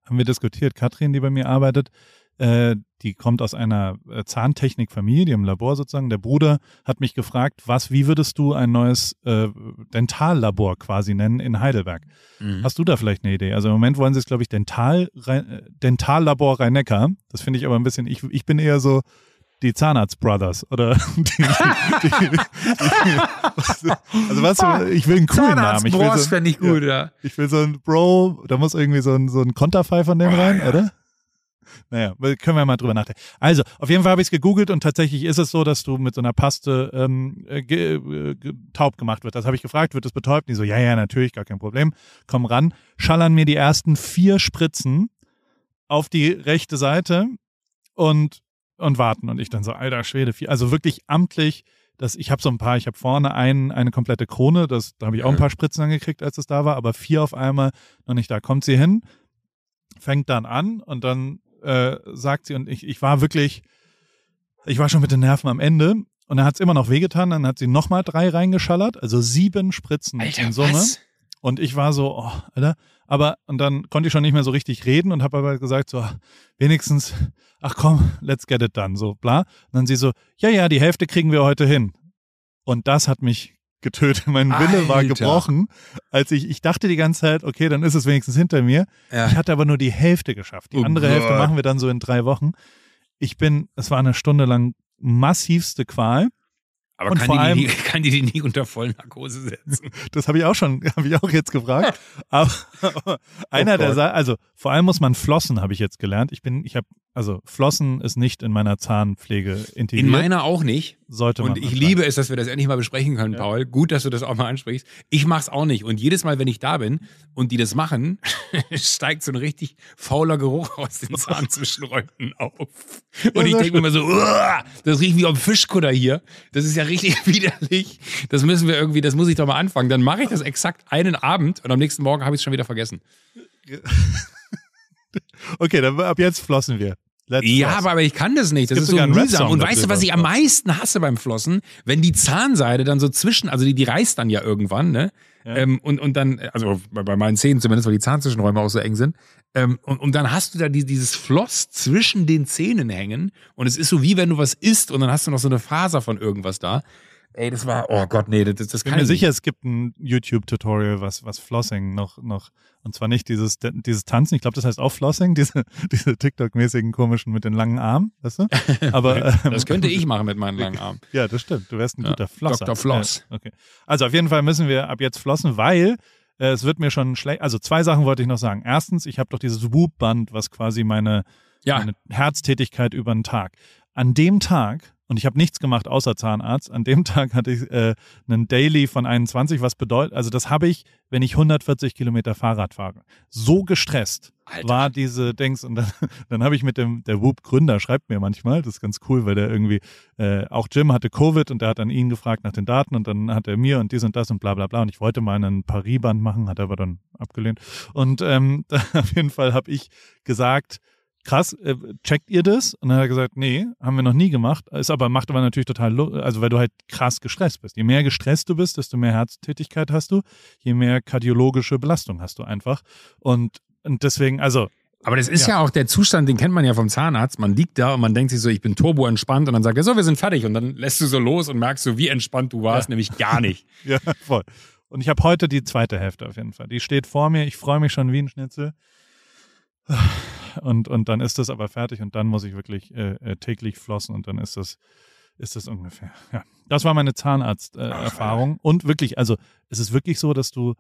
Haben wir diskutiert. Katrin, die bei mir arbeitet, äh, die kommt aus einer äh, Zahntechnikfamilie, die im Labor sozusagen. Der Bruder hat mich gefragt, was, wie würdest du ein neues äh, Dentallabor quasi nennen in Heidelberg? Hast du da vielleicht eine Idee? Also im Moment wollen sie es, glaube ich, Dental, Rhein- äh, Dentallabor Rhein-Neckar. Das finde ich aber ein bisschen, ich, ich bin eher so die Zahnarzt Brothers oder [laughs] die, die, die, also was ich will einen coolen Namen. Ich will so, ich gut, ja. Ich will so ein Bro, da muss irgendwie so ein, so ein Konterfei von dem Oh, rein, ja. oder? Naja, können wir mal drüber nachdenken. Also, auf jeden Fall habe ich es gegoogelt und tatsächlich ist es so, dass du mit so einer Paste ähm, äh, ge, äh, ge, taub gemacht wird. Das habe ich gefragt, wird es betäubt? Die so, ja, ja, natürlich, gar kein Problem. Komm ran, schallern mir die ersten vier Spritzen auf die rechte Seite und, und warten. Und ich dann so, alter Schwede, vier, also wirklich amtlich. Das, ich habe so ein paar, ich habe vorne ein, eine komplette Krone, das, da habe ich auch ein paar Spritzen angekriegt, als es da war, aber vier auf einmal noch nicht da. Kommt sie hin, fängt dann an und dann äh, sagt sie, und ich, ich war wirklich, ich war schon mit den Nerven am Ende und dann hat es immer noch wehgetan, dann hat sie nochmal drei reingeschallert, also sieben Spritzen Alter, in Summe. was? Und ich war so, oh, Alter. Aber, und dann konnte ich schon nicht mehr so richtig reden und habe aber gesagt, so, wenigstens, ach komm, let's get it done, so, bla. Und dann sie so, ja, ja, die Hälfte kriegen wir heute hin. Und das hat mich getötet. [laughs] Mein Wille war Alter. gebrochen, als ich, ich dachte die ganze Zeit, okay, dann ist es wenigstens hinter mir. Ja. Ich hatte aber nur die Hälfte geschafft. Die Oh andere Hälfte Gott. machen wir dann so in drei Wochen. Ich bin, es war eine Stunde lang massivste Qual. Aber Und kann vor die, allem- die, [laughs] kann die die nicht unter Vollnarkose setzen? [laughs] Das habe ich auch schon, habe ich auch jetzt gefragt. Aber, aber einer Oh der also vor allem muss man flossen, habe ich jetzt gelernt. Ich bin, ich habe, also flossen ist nicht in meiner Zahnpflege integriert. In meiner auch nicht. sollte man. Und ich anfangen. liebe es, dass wir das endlich mal besprechen können, Paul. Gut, dass du das auch mal ansprichst. Ich mach's auch nicht. Und jedes Mal, wenn ich da bin und die das machen, [laughs] steigt so ein richtig fauler Geruch aus den [laughs] Zahnzwischenräumen auf. Und ich sehr denke mir immer so, "Uah, das riecht wie am Fischkutter hier. Das ist ja richtig [laughs] widerlich. Das müssen wir irgendwie, das muss ich doch mal anfangen. Dann mache ich das exakt einen Abend und am nächsten Morgen habe ich es schon wieder vergessen. Okay, dann ab jetzt flossen wir. Let's Ja, floss. aber, ich kann das nicht. Das ist so mühsam. Und weißt du, was ich am meisten hasse beim Flossen? Wenn die Zahnseide dann so zwischen, also die, die reißt dann ja irgendwann, ne? Ja. Ähm, und, und dann, also bei, bei meinen Zähnen zumindest, weil die Zahnzwischenräume auch so eng sind. Ähm, und, und dann hast du da die, dieses Floss zwischen den Zähnen hängen. Und es ist so wie wenn du was isst und dann hast du noch so eine Faser von irgendwas da. Ey, das war, oh Gott, nee, das, das Ich bin kann mir ich sicher, es gibt ein YouTube-Tutorial, was, was Flossing noch, noch, und zwar nicht dieses, dieses Tanzen, ich glaube, das heißt auch Flossing, [laughs] diese, diese TikTok-mäßigen komischen mit den langen Armen, weißt du? [laughs] Aber, ähm, Das könnte ich machen mit meinen langen Armen. Ja, das stimmt. Du wärst ein Ja, guter Flosser. Dr. Floss. Ja, okay. Also auf jeden Fall müssen wir ab jetzt flossen, weil äh, es wird mir schon schlecht. Also zwei Sachen wollte ich noch sagen. Erstens, ich habe doch dieses Whoop-Band, was quasi meine, Ja, meine Herztätigkeit über den Tag. An dem Tag, und ich habe nichts gemacht außer Zahnarzt, an dem [laughs] Tag hatte ich äh, einen Daily von 21, was bedeutet, also das habe ich, wenn ich 140 Kilometer Fahrrad fahre. So gestresst Alter. war diese Dings und dann, [laughs] dann habe ich mit dem, der Whoop-Gründer schreibt mir manchmal, das ist ganz cool, weil der irgendwie, äh, auch Jim hatte Covid und der hat dann ihn gefragt nach den Daten und dann hat er mir und dies und das und bla bla bla und ich wollte mal einen Paris-Band machen, hat er aber dann abgelehnt und ähm, da, [laughs] auf jeden Fall habe ich gesagt, krass, äh, checkt ihr das? Und dann hat er gesagt, nee, haben wir noch nie gemacht. Ist aber, macht aber natürlich total, also weil du halt krass gestresst bist. Je mehr gestresst du bist, desto mehr Herztätigkeit hast du, je mehr kardiologische Belastung hast du einfach. Und, und deswegen, also, Aber das ist ja. Ja. auch der Zustand, den kennt man ja vom Zahnarzt. Man liegt da und man denkt sich so, ich bin turbo entspannt und dann sagt er so, wir sind fertig und dann lässt du so los und merkst so, wie entspannt du warst, nämlich gar nicht. [laughs] ja, voll. Und ich habe heute die zweite Hälfte auf jeden Fall. Die steht vor mir. Ich freue mich schon wie ein Schnitzel. Und, und dann ist das aber fertig und dann muss ich wirklich äh, äh, täglich flossen und dann ist das, ist das ungefähr. Ja. Das war meine Zahnarzterfahrung. Äh, Erfahrung. und wirklich, also es ist wirklich so, dass du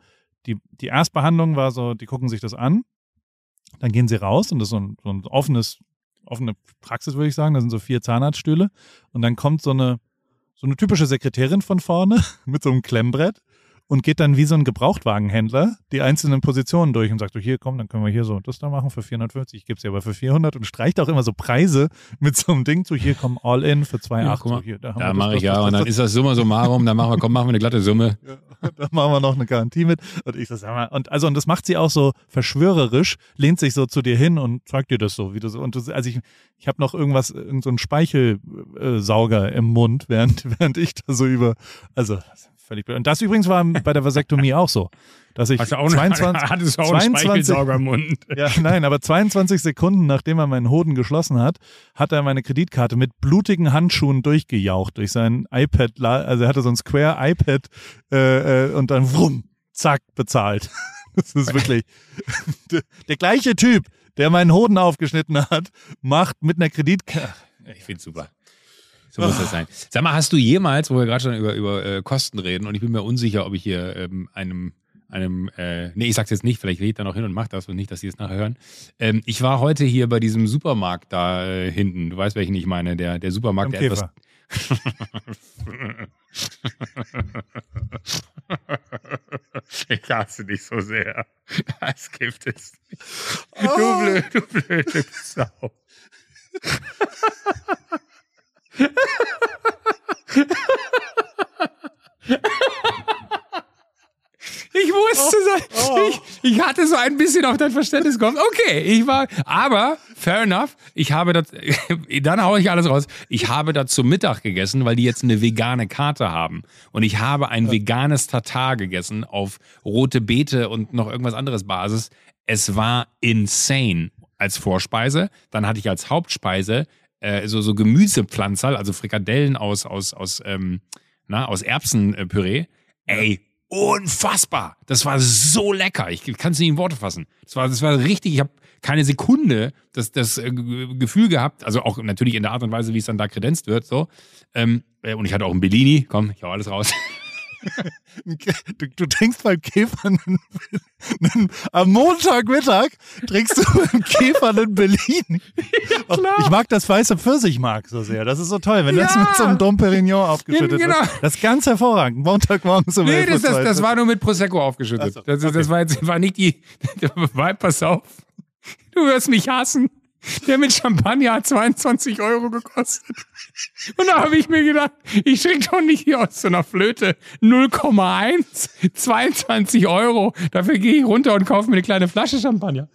die, die Erstbehandlung war so, die gucken sich das an, dann gehen sie raus und das ist so ein, so ein offenes, offene Praxis, würde ich sagen. Da sind so vier Zahnarztstühle und dann kommt so eine, so eine typische Sekretärin von vorne [laughs] mit so einem Klemmbrett und geht dann wie so ein Gebrauchtwagenhändler die einzelnen Positionen durch und sagt so, hier komm, dann können wir hier so das da machen für 450, ich gebe sie aber für 400 und streicht auch immer so Preise mit so einem Ding, so hier komm all in für 2,8. Ja, so, hier, da Da mache ich ja und dann ist das summa summarum, dann machen wir, komm, machen wir eine glatte Summe. [laughs] da machen wir noch eine Garantie mit. Und ich so, sag mal, und also, und das macht sie auch so verschwörerisch, lehnt sich so zu dir hin und zeigt dir das so, wie du so, und du, also ich, ich habe noch irgendwas, irgend so Speichelsauger im Mund, während, [laughs] während ich da so über, also, völlig, blöd. und das übrigens war bei der Vasektomie auch so, dass ich Hast du auch 22, [laughs] hattest du auch einen 22 Speichelsauger im Mund? [laughs] ja, nein, aber 22 Sekunden, nachdem er meinen Hoden geschlossen hat, hat er meine Kreditkarte mit blutigen Handschuhen durchgejaucht durch sein iPad, also er hatte so ein Square iPad äh, äh, und dann wumm, zack, bezahlt. [laughs] Das ist wirklich der, gleiche Typ, der meinen Hoden aufgeschnitten hat, macht mit einer Kreditkarte. Ich find's super. So muss das sein. Sag mal, hast du jemals, wo wir gerade schon über, über äh, Kosten reden, und ich bin mir unsicher, ob ich hier ähm, einem, einem, äh, nee, ich sag's jetzt nicht, vielleicht rede ich da noch hin und mach das und nicht, dass sie es nachher hören. Ähm, ich war heute hier bei diesem Supermarkt da äh, hinten. Du weißt, welchen ich meine, der, der Supermarkt, Am der etwas. Käfer. [laughs] Ich hasse dich so sehr. Das gibt es nicht. Du blöd, du blöde Sau. Ich wusste, so, ich, ich hatte so ein bisschen auf dein Verständnis gehofft. Okay, ich war, aber fair enough. Ich habe das, [laughs] dann haue ich alles raus. Ich habe da zum Mittag gegessen, weil die jetzt eine vegane Karte haben. Und ich habe ein veganes Tatar gegessen auf rote Beete und noch irgendwas anderes Basis. Es war insane als Vorspeise. Dann hatte ich als Hauptspeise äh, so, so Gemüsepflanzerl, also Frikadellen aus, aus, aus, ähm, na, aus Erbsenpüree. Ey, unfassbar. Das war so lecker. Ich kann es nicht in Worte fassen. Das war, das war richtig, ich habe keine Sekunde das, das äh, Gefühl gehabt, also auch natürlich in der Art und Weise, wie es dann da kredenzt wird, so. Ähm, äh, und ich hatte auch einen Bellini, komm, ich hau alles raus. [laughs] Du, du trinkst beim Käfer einen, einen, am Montagmittag trinkst du beim Käfer einen Berlin. Ich mag das weiße Pfirsichmark so sehr. Das ist so toll, wenn das Ja. mit so einem Dom Perignon aufgeschüttet Genau. wird. Das ist ganz hervorragend. Montagmorgens um Nee, 11 Uhr das, das, das war nur mit Prosecco aufgeschüttet. So, das, das okay. war jetzt war nicht die. [laughs] War, pass auf. Du wirst mich hassen. Der mit Champagner hat 22 Euro gekostet. Und da habe ich mir gedacht, ich trinke doch nicht hier aus so einer Flöte 0,1, 22 Euro. Dafür gehe ich runter und kaufe mir eine kleine Flasche Champagner.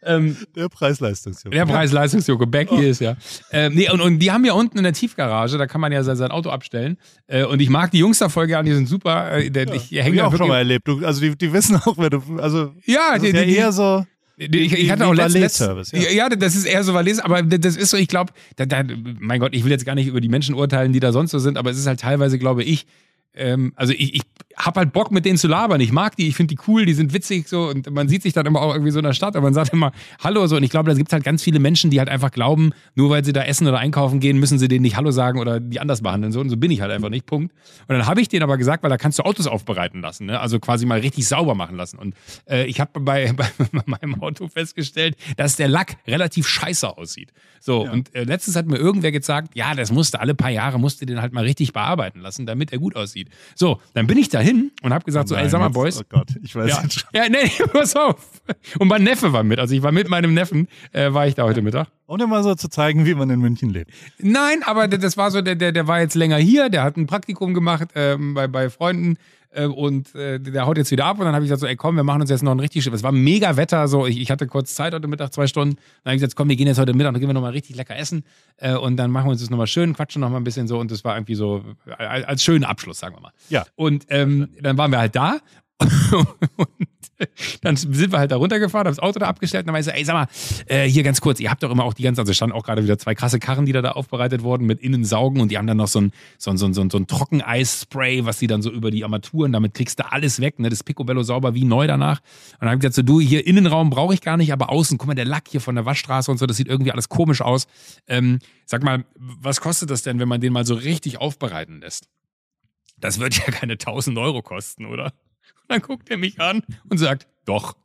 Ähm, Der Preis-Leistungsjunge. der Preis-Leistungsjoko Becky Oh. ist ja. Ähm, nee, und, und die haben ja unten in der Tiefgarage, da kann man ja sein, sein Auto abstellen. Äh, und ich mag die Jungs da voll gern, die sind super. Äh, der, ich hänge ich da auch schon mal erlebt. Du, also die, die wissen auch, wer du. Also Ja, die, ist ja die, eher so. Ich, ich hatte auch letztens. Valet-Service, Ja. ja. das ist eher so Valet, aber das ist so, ich glaube, mein Gott, ich will jetzt gar nicht über die Menschen urteilen, die da sonst so sind, aber es ist halt teilweise, glaube ich, ähm, also ich, ich hab halt Bock mit denen zu labern. Ich mag die, ich finde die cool, die sind witzig so und man sieht sich dann immer auch irgendwie so in der Stadt, aber man sagt immer Hallo so und ich glaube, da gibt halt ganz viele Menschen, die halt einfach glauben, nur weil sie da essen oder einkaufen gehen, müssen sie denen nicht Hallo sagen oder die anders behandeln so und so bin ich halt einfach nicht, Punkt. Und dann habe ich denen aber gesagt, weil da kannst du Autos aufbereiten lassen, ne? also quasi mal richtig sauber machen lassen und äh, ich habe bei, [laughs] bei meinem Auto festgestellt, dass der Lack relativ scheiße aussieht. So und äh, letztens hat mir irgendwer gesagt, ja, das musste alle paar Jahre musste den halt mal richtig bearbeiten lassen, damit er gut aussieht. So, dann bin ich dahin und habe gesagt so, ey, Nein, sag mal, Boys, Oh Gott, ich weiß ja, schon. ja, nee, [laughs] pass auf. Und mein Neffe war mit. Also ich war mit meinem Neffen, äh, war ich da heute Mittag. Um dir mal so zu zeigen, wie man in München lebt. Nein, aber das war so, der, der, der war jetzt länger hier, der hat ein Praktikum gemacht ähm, bei, bei Freunden äh, und äh, der haut jetzt wieder ab und dann habe ich gesagt so, ey komm, wir machen uns jetzt noch ein richtig Es war mega Wetter, so ich, ich hatte kurz Zeit heute Mittag, zwei Stunden. Dann habe ich gesagt, komm, wir gehen jetzt heute Mittag, dann gehen wir nochmal richtig lecker essen äh, und dann machen wir uns das nochmal schön, quatschen nochmal ein bisschen so und das war irgendwie so äh, als schönen Abschluss, sagen wir mal. Ja. Und ähm, dann waren wir halt da [laughs] und [laughs] dann sind wir halt da runtergefahren, haben das Auto da abgestellt und dann war ich so, ey, sag mal, äh, hier ganz kurz, ihr habt doch immer auch die ganze, also standen auch gerade wieder zwei krasse Karren, die da, da aufbereitet wurden mit Innensaugen und die haben dann noch so ein, so ein, so ein, so ein, Trockeneisspray, was die dann so über die Armaturen, damit kriegst du alles weg, ne, das Picobello sauber wie neu danach. Und dann hab ich gesagt, so, du, hier Innenraum brauche ich gar nicht, aber außen, guck mal, der Lack hier von der Waschstraße und so, das sieht irgendwie alles komisch aus. Ähm, sag mal, was kostet das denn, wenn man den mal so richtig aufbereiten lässt? Das wird ja keine 1000 Euro kosten, oder? Und dann guckt er mich an und sagt, doch.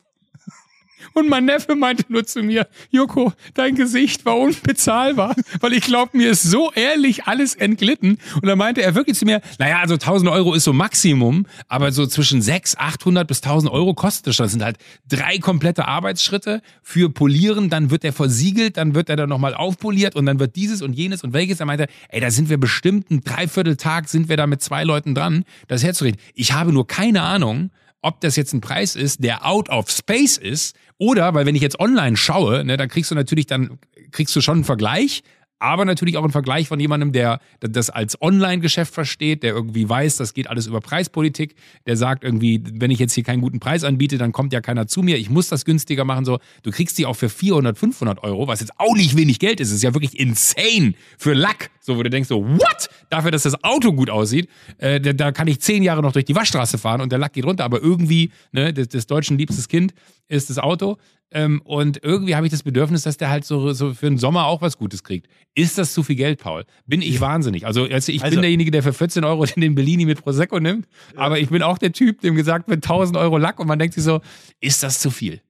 Und mein Neffe meinte nur zu mir, Joko, dein Gesicht war unbezahlbar, weil ich glaube, mir ist so ehrlich alles entglitten. Und dann meinte er wirklich zu mir, naja, also 1000 Euro ist so Maximum, aber so zwischen 600, 800 bis 1000 Euro kostet das. Das sind halt drei komplette Arbeitsschritte für Polieren, dann wird er versiegelt, dann wird er dann nochmal aufpoliert und dann wird dieses und jenes und welches. Er meinte, ey, da sind wir bestimmt einen Dreivierteltag, sind wir da mit zwei Leuten dran, das herzurichten. Ich habe nur keine Ahnung, ob das jetzt ein Preis ist, der out of space ist, oder, weil wenn ich jetzt online schaue, ne, dann kriegst du natürlich, dann kriegst du schon einen Vergleich, aber natürlich auch einen Vergleich von jemandem, der das als Online-Geschäft versteht, der irgendwie weiß, das geht alles über Preispolitik, der sagt irgendwie, wenn ich jetzt hier keinen guten Preis anbiete, dann kommt ja keiner zu mir, ich muss das günstiger machen, so. Du kriegst die auch für 400, 500 Euro, was jetzt auch nicht wenig Geld ist, ist ja wirklich insane für Lack, so wo du denkst so, what? Dafür, dass das Auto gut aussieht, äh, da, da kann ich zehn Jahre noch durch die Waschstraße fahren und der Lack geht runter, aber irgendwie, ne, des Deutschen liebstes Kind ist das Auto. Ähm, und irgendwie habe ich das Bedürfnis, dass der halt so, so für den Sommer auch was Gutes kriegt. Ist das zu viel Geld, Paul? Bin ich wahnsinnig? Also, also ich Also- bin derjenige, der für 14 Euro den Bellini mit Prosecco nimmt, aber ich bin auch der Typ, dem gesagt wird 1000 Euro Lack und man denkt sich so, ist das zu viel?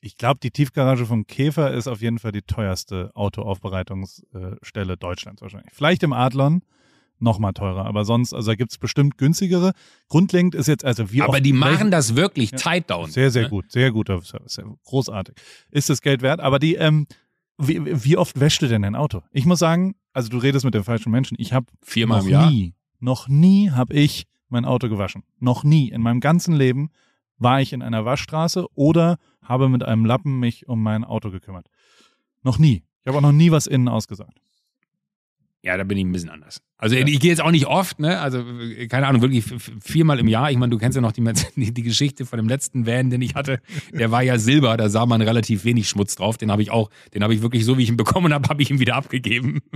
Ich glaube, die Tiefgarage vom Käfer ist auf jeden Fall die teuerste Autoaufbereitungsstelle Deutschlands wahrscheinlich. Vielleicht im Adlon noch mal teurer, aber sonst, also da gibt es bestimmt günstigere. Grundlegend ist jetzt, also wie aber die machen das wirklich Ja. tight down. Sehr, sehr ne? gut, sehr guter Service, großartig. Ist das Geld wert? Aber die, ähm, wie, wie oft wäschst du denn dein Auto? Ich muss sagen, also du redest mit dem falschen Menschen. Ich habe Viermal noch im Jahr. nie, noch nie habe ich mein Auto gewaschen. Noch nie in meinem ganzen Leben war ich in einer Waschstraße oder habe mit einem Lappen mich um mein Auto gekümmert. Noch nie. Ich habe auch noch nie was innen ausgesagt. Ja, da bin ich ein bisschen anders. Also ich gehe jetzt auch nicht oft, ne? Also keine Ahnung, wirklich viermal im Jahr. Ich meine, du kennst ja noch die, [laughs] die, die Geschichte von dem letzten Van, den ich hatte. Der war ja Silber, da sah man relativ wenig Schmutz drauf. Den habe ich auch, den habe ich wirklich so, wie ich ihn bekommen habe, [laughs] habe ich ihn wieder abgegeben. [laughs]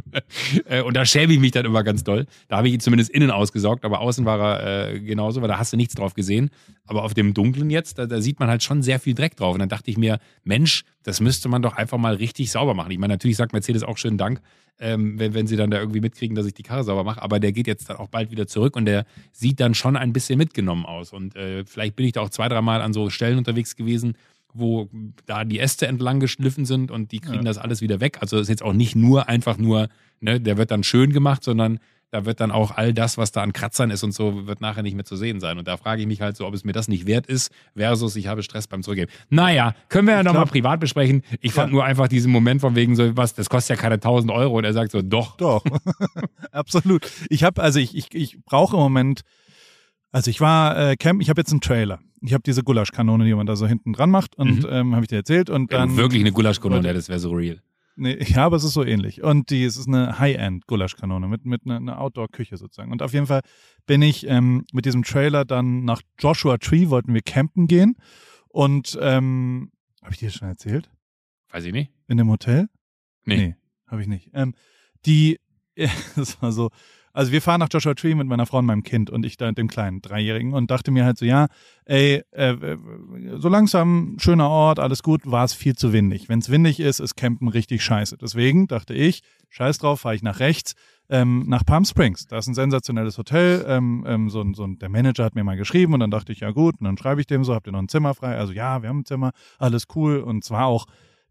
Äh, Und da schäme ich mich dann immer ganz doll. Da habe ich ihn zumindest innen ausgesaugt, aber außen war er äh, genauso, weil da hast du nichts drauf gesehen. Aber auf dem dunklen jetzt, da, da sieht man halt schon sehr viel Dreck drauf. Und dann dachte ich mir, Mensch, das müsste man doch einfach mal richtig sauber machen. Ich meine, natürlich sagt Mercedes auch schönen Dank, ähm, wenn, wenn sie dann da irgendwie mitkriegen, dass ich die Karre sauber mache. Aber der geht jetzt dann auch bald wieder zurück und der sieht dann schon ein bisschen mitgenommen aus. Und äh, vielleicht bin ich da auch zwei, dreimal an so Stellen unterwegs gewesen, wo da die Äste entlang geschliffen sind und die kriegen Ja. das alles wieder weg. Also ist jetzt auch nicht nur einfach nur, ne, der wird dann schön gemacht, sondern da wird dann auch all das, was da an Kratzern ist und so, wird nachher nicht mehr zu sehen sein. Und da frage ich mich halt so, ob es mir das nicht wert ist, versus ich habe Stress beim Zurückgeben. Naja, können wir ja nochmal privat besprechen. Ich fand Ja. nur einfach diesen Moment von wegen so, was, das kostet ja keine 1000 Euro. Und er sagt so, doch. Doch, [laughs] absolut. Ich habe, also ich, ich, ich brauche im Moment, also ich war äh, Camp, ich habe jetzt einen Trailer. Ich habe diese Gulaschkanone, die man da so hinten dran macht und Mhm. ähm, habe ich dir erzählt und dann du wirklich eine Gulaschkanone, das wäre so real. Nee, [laughs] ja, aber es ist so ähnlich. Und die, es ist eine High-End-Gulaschkanone mit, mit einer einer Outdoor-Küche sozusagen. Und auf jeden Fall bin ich ähm, mit diesem Trailer dann nach Joshua Tree, wollten wir campen gehen. Und ähm, habe ich dir das schon erzählt? Weiß ich nicht. In dem Hotel? Nee. Nee, habe ich nicht. Ähm, die, [laughs] das war so, also wir fahren nach Joshua Tree mit meiner Frau und meinem Kind und ich da dem kleinen Dreijährigen und dachte mir halt so, ja, ey, äh, äh, so langsam, schöner Ort, alles gut, war es viel zu windig. Wenn es windig ist, ist Campen richtig scheiße. Deswegen dachte ich, scheiß drauf, fahre ich nach rechts, ähm, nach Palm Springs. Da ist ein sensationelles Hotel. Ähm, ähm, so, so, der Manager hat mir mal geschrieben und dann dachte ich, ja gut, und dann schreibe ich dem so, habt ihr noch ein Zimmer frei? Also ja, wir haben ein Zimmer, alles cool. Und zwar auch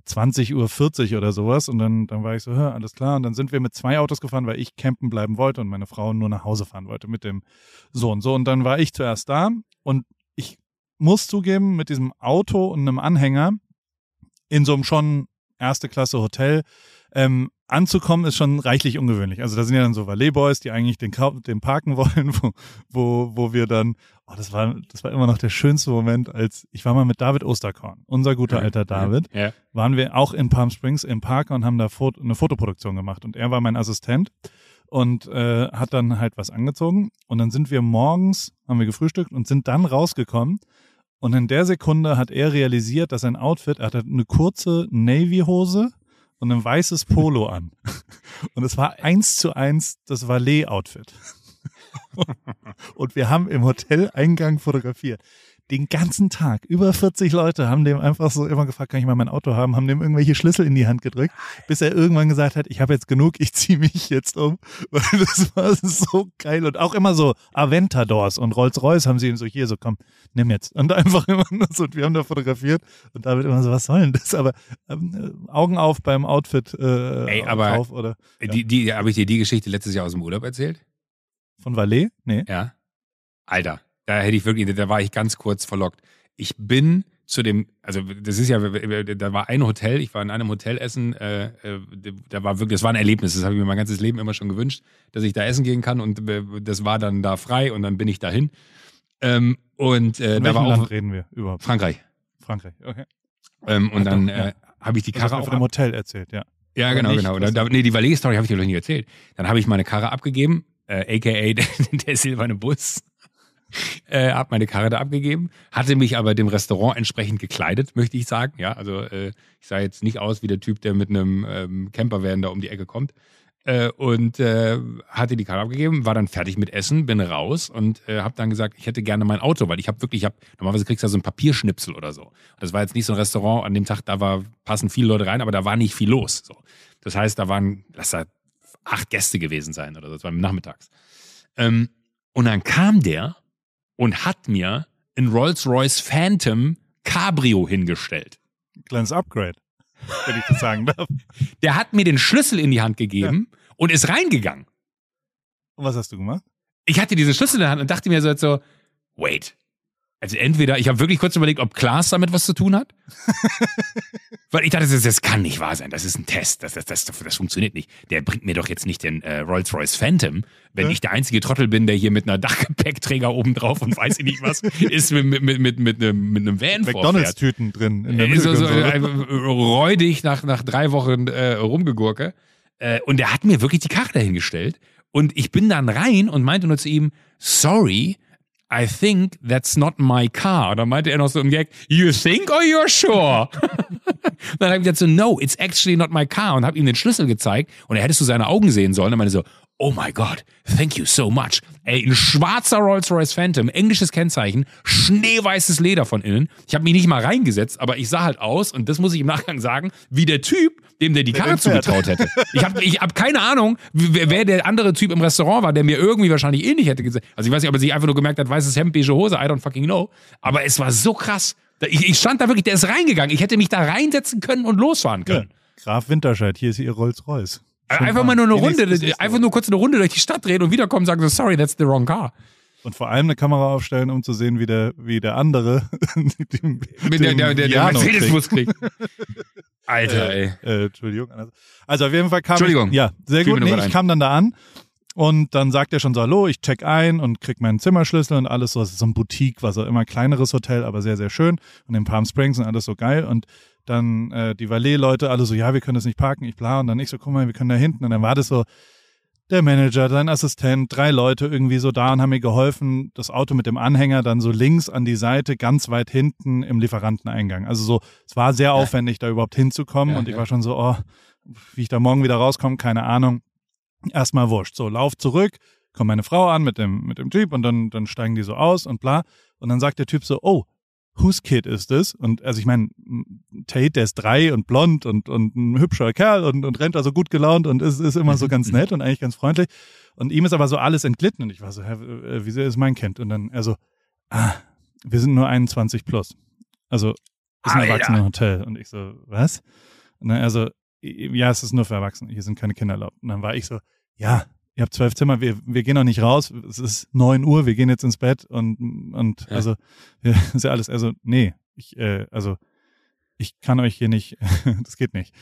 20.40 Uhr oder sowas. Und dann, dann war ich so, alles klar. Und dann sind wir mit zwei Autos gefahren, weil ich campen bleiben wollte und meine Frau nur nach Hause fahren wollte mit dem Sohn. So, und dann war ich zuerst da und ich muss zugeben, mit diesem Auto und einem Anhänger in so einem schon erste Klasse Hotel ähm, anzukommen, ist schon reichlich ungewöhnlich. Also da sind ja dann so Valet-Boys, die eigentlich den, den parken wollen, [laughs] wo, wo, wo wir dann, oh, das war, das war immer noch der schönste Moment, als ich war mal mit David Osterkorn, unser guter alter David, Ja. waren wir auch in Palm Springs im Park und haben da Foto, eine Fotoproduktion gemacht. Und er war mein Assistent und äh, hat dann halt was angezogen. Und dann sind wir morgens, haben wir gefrühstückt und sind dann rausgekommen. Und in der Sekunde hat er realisiert, dass sein Outfit, er hatte eine kurze Navy-Hose und ein weißes Polo an. [laughs] Und es war eins zu eins das Valet-Outfit. [laughs] Und wir haben im Hoteleingang fotografiert. Den ganzen Tag. Über 40 Leute haben dem einfach so immer gefragt, kann ich mal mein Auto haben, haben dem irgendwelche Schlüssel in die Hand gedrückt, bis er irgendwann gesagt hat, ich habe jetzt genug, ich ziehe mich jetzt um. [laughs] Weil das war so geil. Und auch immer so Aventadors und Rolls-Royce haben sie ihm so, hier, so komm, nimm jetzt. Und einfach immer [laughs] nur so, und wir haben da fotografiert und David immer so, was soll denn das? Aber ähm, äh, Augen auf beim Outfit äh, Ey, aber- drauf oder Die, die, habe ich dir die Geschichte letztes Jahr aus dem Urlaub erzählt? von Valet? Nee. Ja. Alter, da hätte ich wirklich, da war ich ganz kurz verlockt. Ich bin zu dem, also das ist ja, da war ein Hotel, ich war in einem Hotel essen, äh, äh, da war wirklich, das war ein Erlebnis, das habe ich mir mein ganzes Leben immer schon gewünscht, dass ich da essen gehen kann und äh, das war dann da frei und dann bin ich dahin. Ähm, und äh, da war auch Land reden wir überhaupt? Frankreich. Frankreich. Okay. Ähm, und dann ja. äh, habe ich die hast Karre von dem Hotel erzählt, ja. Ja, genau, nicht, genau. Da, da, nee, die Valet-Story habe ich dir noch nie erzählt. Dann habe ich meine Karre abgegeben, äh, aka [laughs] der, der silberne Bus. [laughs] Äh, hab meine Karre da abgegeben, hatte mich aber dem Restaurant entsprechend gekleidet, möchte ich sagen. Ja, also äh, ich sah jetzt nicht aus wie der Typ, der mit einem ähm, Campervan da um die Ecke kommt. Äh, und äh, hatte die Karte abgegeben, war dann fertig mit Essen, bin raus und äh, habe dann gesagt, ich hätte gerne mein Auto, weil ich habe wirklich, ich hab, normalerweise kriegst du ja so ein Papierschnipsel oder so. Das war jetzt nicht so ein Restaurant, an dem Tag, da war, passen viele Leute rein, aber da war nicht viel los. So. Das heißt, da waren, lass da acht Gäste gewesen sein oder so, das war nachmittags. Ähm, und dann kam der und hat mir ein Rolls-Royce Phantom Cabrio hingestellt. Kleines Upgrade, wenn ich das sagen darf. [laughs] Der hat mir den Schlüssel in die Hand gegeben und ist reingegangen. Und was hast du gemacht? Ich hatte diesen Schlüssel in der Hand und dachte mir so, so wait. Also entweder, ich habe wirklich kurz überlegt, ob Klaas damit was zu tun hat. [laughs] Weil ich dachte, das, das kann nicht wahr sein. Das ist ein Test. Das, das, das, das funktioniert nicht. Der bringt mir doch jetzt nicht den äh, Rolls-Royce Phantom, wenn Ja. ich der einzige Trottel bin, der hier mit einer Dachgepäckträger oben drauf und weiß ich nicht was [laughs] ist, mit, mit, mit, mit, mit, einem, mit einem Van. McDonalds-Tüten drin in der Äh, so, so, Mittelkonsole. äh, räudig nach, nach drei Wochen äh, rumgegurke. Äh, und er hat mir wirklich die Karte dahingestellt. Und ich bin dann rein und meinte nur zu ihm, sorry, I think that's not my car. Und dann meinte er noch so im Gag, you think or you're sure? [laughs] dann habe ich gesagt so, no, it's actually not my car. Und habe ihm den Schlüssel gezeigt. Und er hättest du seine Augen sehen sollen. Und meinte so, oh my God, thank you so much. Ey, ein schwarzer Rolls-Royce Phantom, englisches Kennzeichen, schneeweißes Leder von innen. Ich habe mich nicht mal reingesetzt, aber ich sah halt aus, und das muss ich im Nachgang sagen, wie der Typ, dem der die Karre fährt. zugetraut hätte. Ich habe ich hab keine Ahnung, wer, wer der andere Typ im Restaurant war, der mir irgendwie wahrscheinlich ähnlich hätte gesagt. Also ich weiß nicht, ob er sich einfach nur gemerkt hat, weißes Hemd, beige Hose, I don't fucking know. Aber es war so krass. Ich, ich stand da wirklich, der ist reingegangen. Ich hätte mich da reinsetzen können und losfahren Ja. können. Graf Winterscheid, hier ist ihr Rolls-Royce. Einfach mal nur eine Runde, einfach nur kurz eine Runde durch die Stadt drehen und wiederkommen und sagen so, sorry, that's the wrong car. Und vor allem eine Kamera aufstellen, um zu sehen, wie der, wie der andere [laughs] den, Mit der, der, der, der Mercedes-Bus kriegt. [laughs] Alter, ey. Äh, Entschuldigung. Also- auf jeden Fall kam Entschuldigung. Ich, ja, sehr gut. Nee, ich kam dann da an und dann sagt er schon so, hallo, ich check ein und krieg meinen Zimmerschlüssel und alles so. Es ist so ein Boutique, was auch immer kleineres Hotel, aber sehr, sehr schön. Und in Palm Springs und alles so geil. Und dann äh, die Valet-Leute alle so, ja, wir können das nicht parken, ich bla. Und dann ich so, guck mal, wir können da hinten. Und dann war das so, der Manager, sein Assistent, drei Leute irgendwie so da und haben mir geholfen, das Auto mit dem Anhänger dann so links an die Seite, ganz weit hinten im Lieferanteneingang. Also so, es war sehr aufwendig, da überhaupt hinzukommen Ja, und ich ja. war schon so, oh, wie ich da morgen wieder rauskomme, keine Ahnung. Erstmal wurscht. So, lauf zurück, kommt meine Frau an mit dem, mit dem Jeep und dann, dann steigen die so aus und bla. Und dann sagt der Typ so, oh, whose kid ist das? Und also ich meine, Tate, der ist drei und blond und, und ein hübscher Kerl und, und rennt also gut gelaunt und ist, ist immer so [laughs] ganz nett und eigentlich ganz freundlich. Und ihm ist aber so alles entglitten und ich war so, hä, wieso ist mein Kind? Und dann, also, ah, wir sind nur 21 plus. Also, ist ein Alter. Erwachsenenhotel. Und ich so, was? Und dann, also, ja, es ist nur für Erwachsene, hier sind keine Kinder erlaubt. Und dann war ich so, ja, ihr habt zwölf Zimmer, wir, wir gehen noch nicht raus, es ist neun Uhr, wir gehen jetzt ins Bett und, und Ja. also, [laughs] ist ja alles, also, nee, ich, äh, also, ich kann euch hier nicht, [laughs] das geht nicht.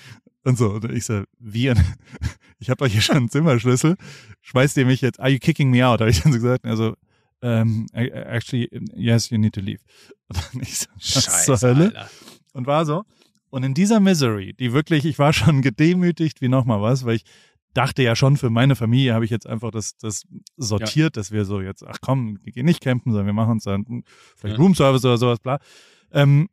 Und so, und ich so, wie, [laughs] ich habe euch hier schon einen Zimmerschlüssel, schmeißt ihr mich jetzt, are you kicking me out? Habe ich dann so gesagt, also, ähm, actually, yes, you need to leave. Und dann ich so, was zur Hölle? Alter. Und war so. Und in dieser Misery, die wirklich, ich war schon [laughs] gedemütigt wie nochmal was, weil ich dachte ja schon, für meine Familie habe ich jetzt einfach das, das sortiert, dass wir so jetzt, ach komm, wir gehen nicht campen, sondern wir machen uns dann vielleicht Ja. Roomservice oder sowas, bla. Ähm,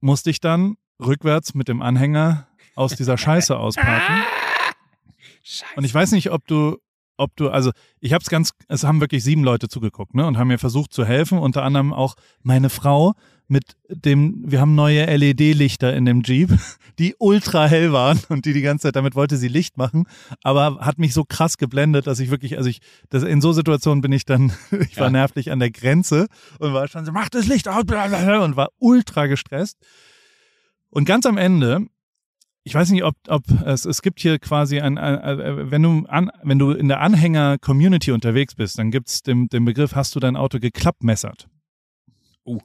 musste ich dann rückwärts mit dem Anhänger aus dieser Scheiße ausparken. [laughs] Scheiße. Und ich weiß nicht, ob du, ob du, also ich habe es ganz, es haben wirklich sieben Leute zugeguckt, ne, und haben mir versucht zu helfen, unter anderem auch meine Frau mit dem, wir haben neue LED-Lichter in dem Jeep, [laughs] die ultra hell waren und die die ganze Zeit, damit wollte sie Licht machen, aber hat mich so krass geblendet, dass ich wirklich, also ich, das, in so Situationen bin ich dann, [laughs] ich war Ja. nervlich an der Grenze und war schon so, mach das Licht aus, und war ultra gestresst. Und ganz am Ende, ich weiß nicht, ob, ob es, es gibt hier quasi ein, ein, ein wenn du an, wenn du in der Anhänger-Community unterwegs bist, dann gibt's den, den Begriff, hast du dein Auto geklappmessert. Oh.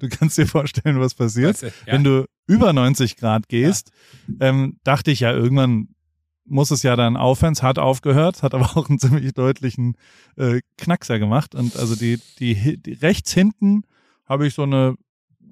Du kannst dir vorstellen, was passiert. Weißt du, ja. Wenn du über 90 Grad gehst, ähm, dachte ich ja, irgendwann muss es ja dann aufhören. Es hat aufgehört, hat aber auch einen ziemlich deutlichen äh, Knackser gemacht. Und also die, die, die rechts hinten habe ich so eine,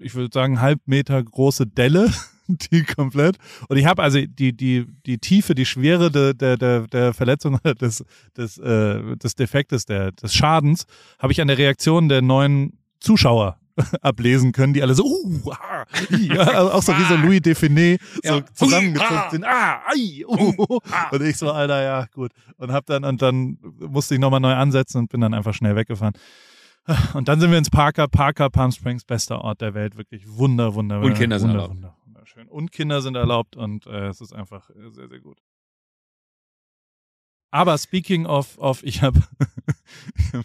ich würde sagen, halb Meter große Delle, [laughs] die komplett. Und ich habe also die, die, die Tiefe, die Schwere der, der, der, der Verletzung [laughs] des, des, äh, des Defektes, der, des Schadens, habe ich an der Reaktion der neuen Zuschauer [laughs] ablesen können, die alle so, uh, ah, ja, also auch so wie so Louis Define so Ja. ah. sind. Ah, ai, uh, ah. Und ich so, Alter, ja, gut. Und hab dann, und dann musste ich nochmal neu ansetzen und bin dann einfach schnell weggefahren. Und dann sind wir ins Parker. Parker, Palm Springs, bester Ort der Welt. Wirklich wunder, wunder, Und Kinder sind wunder, wunder, wunderschön. Und Kinder sind erlaubt und äh, es ist einfach äh, sehr, sehr gut. Aber speaking of, of ich habe [laughs]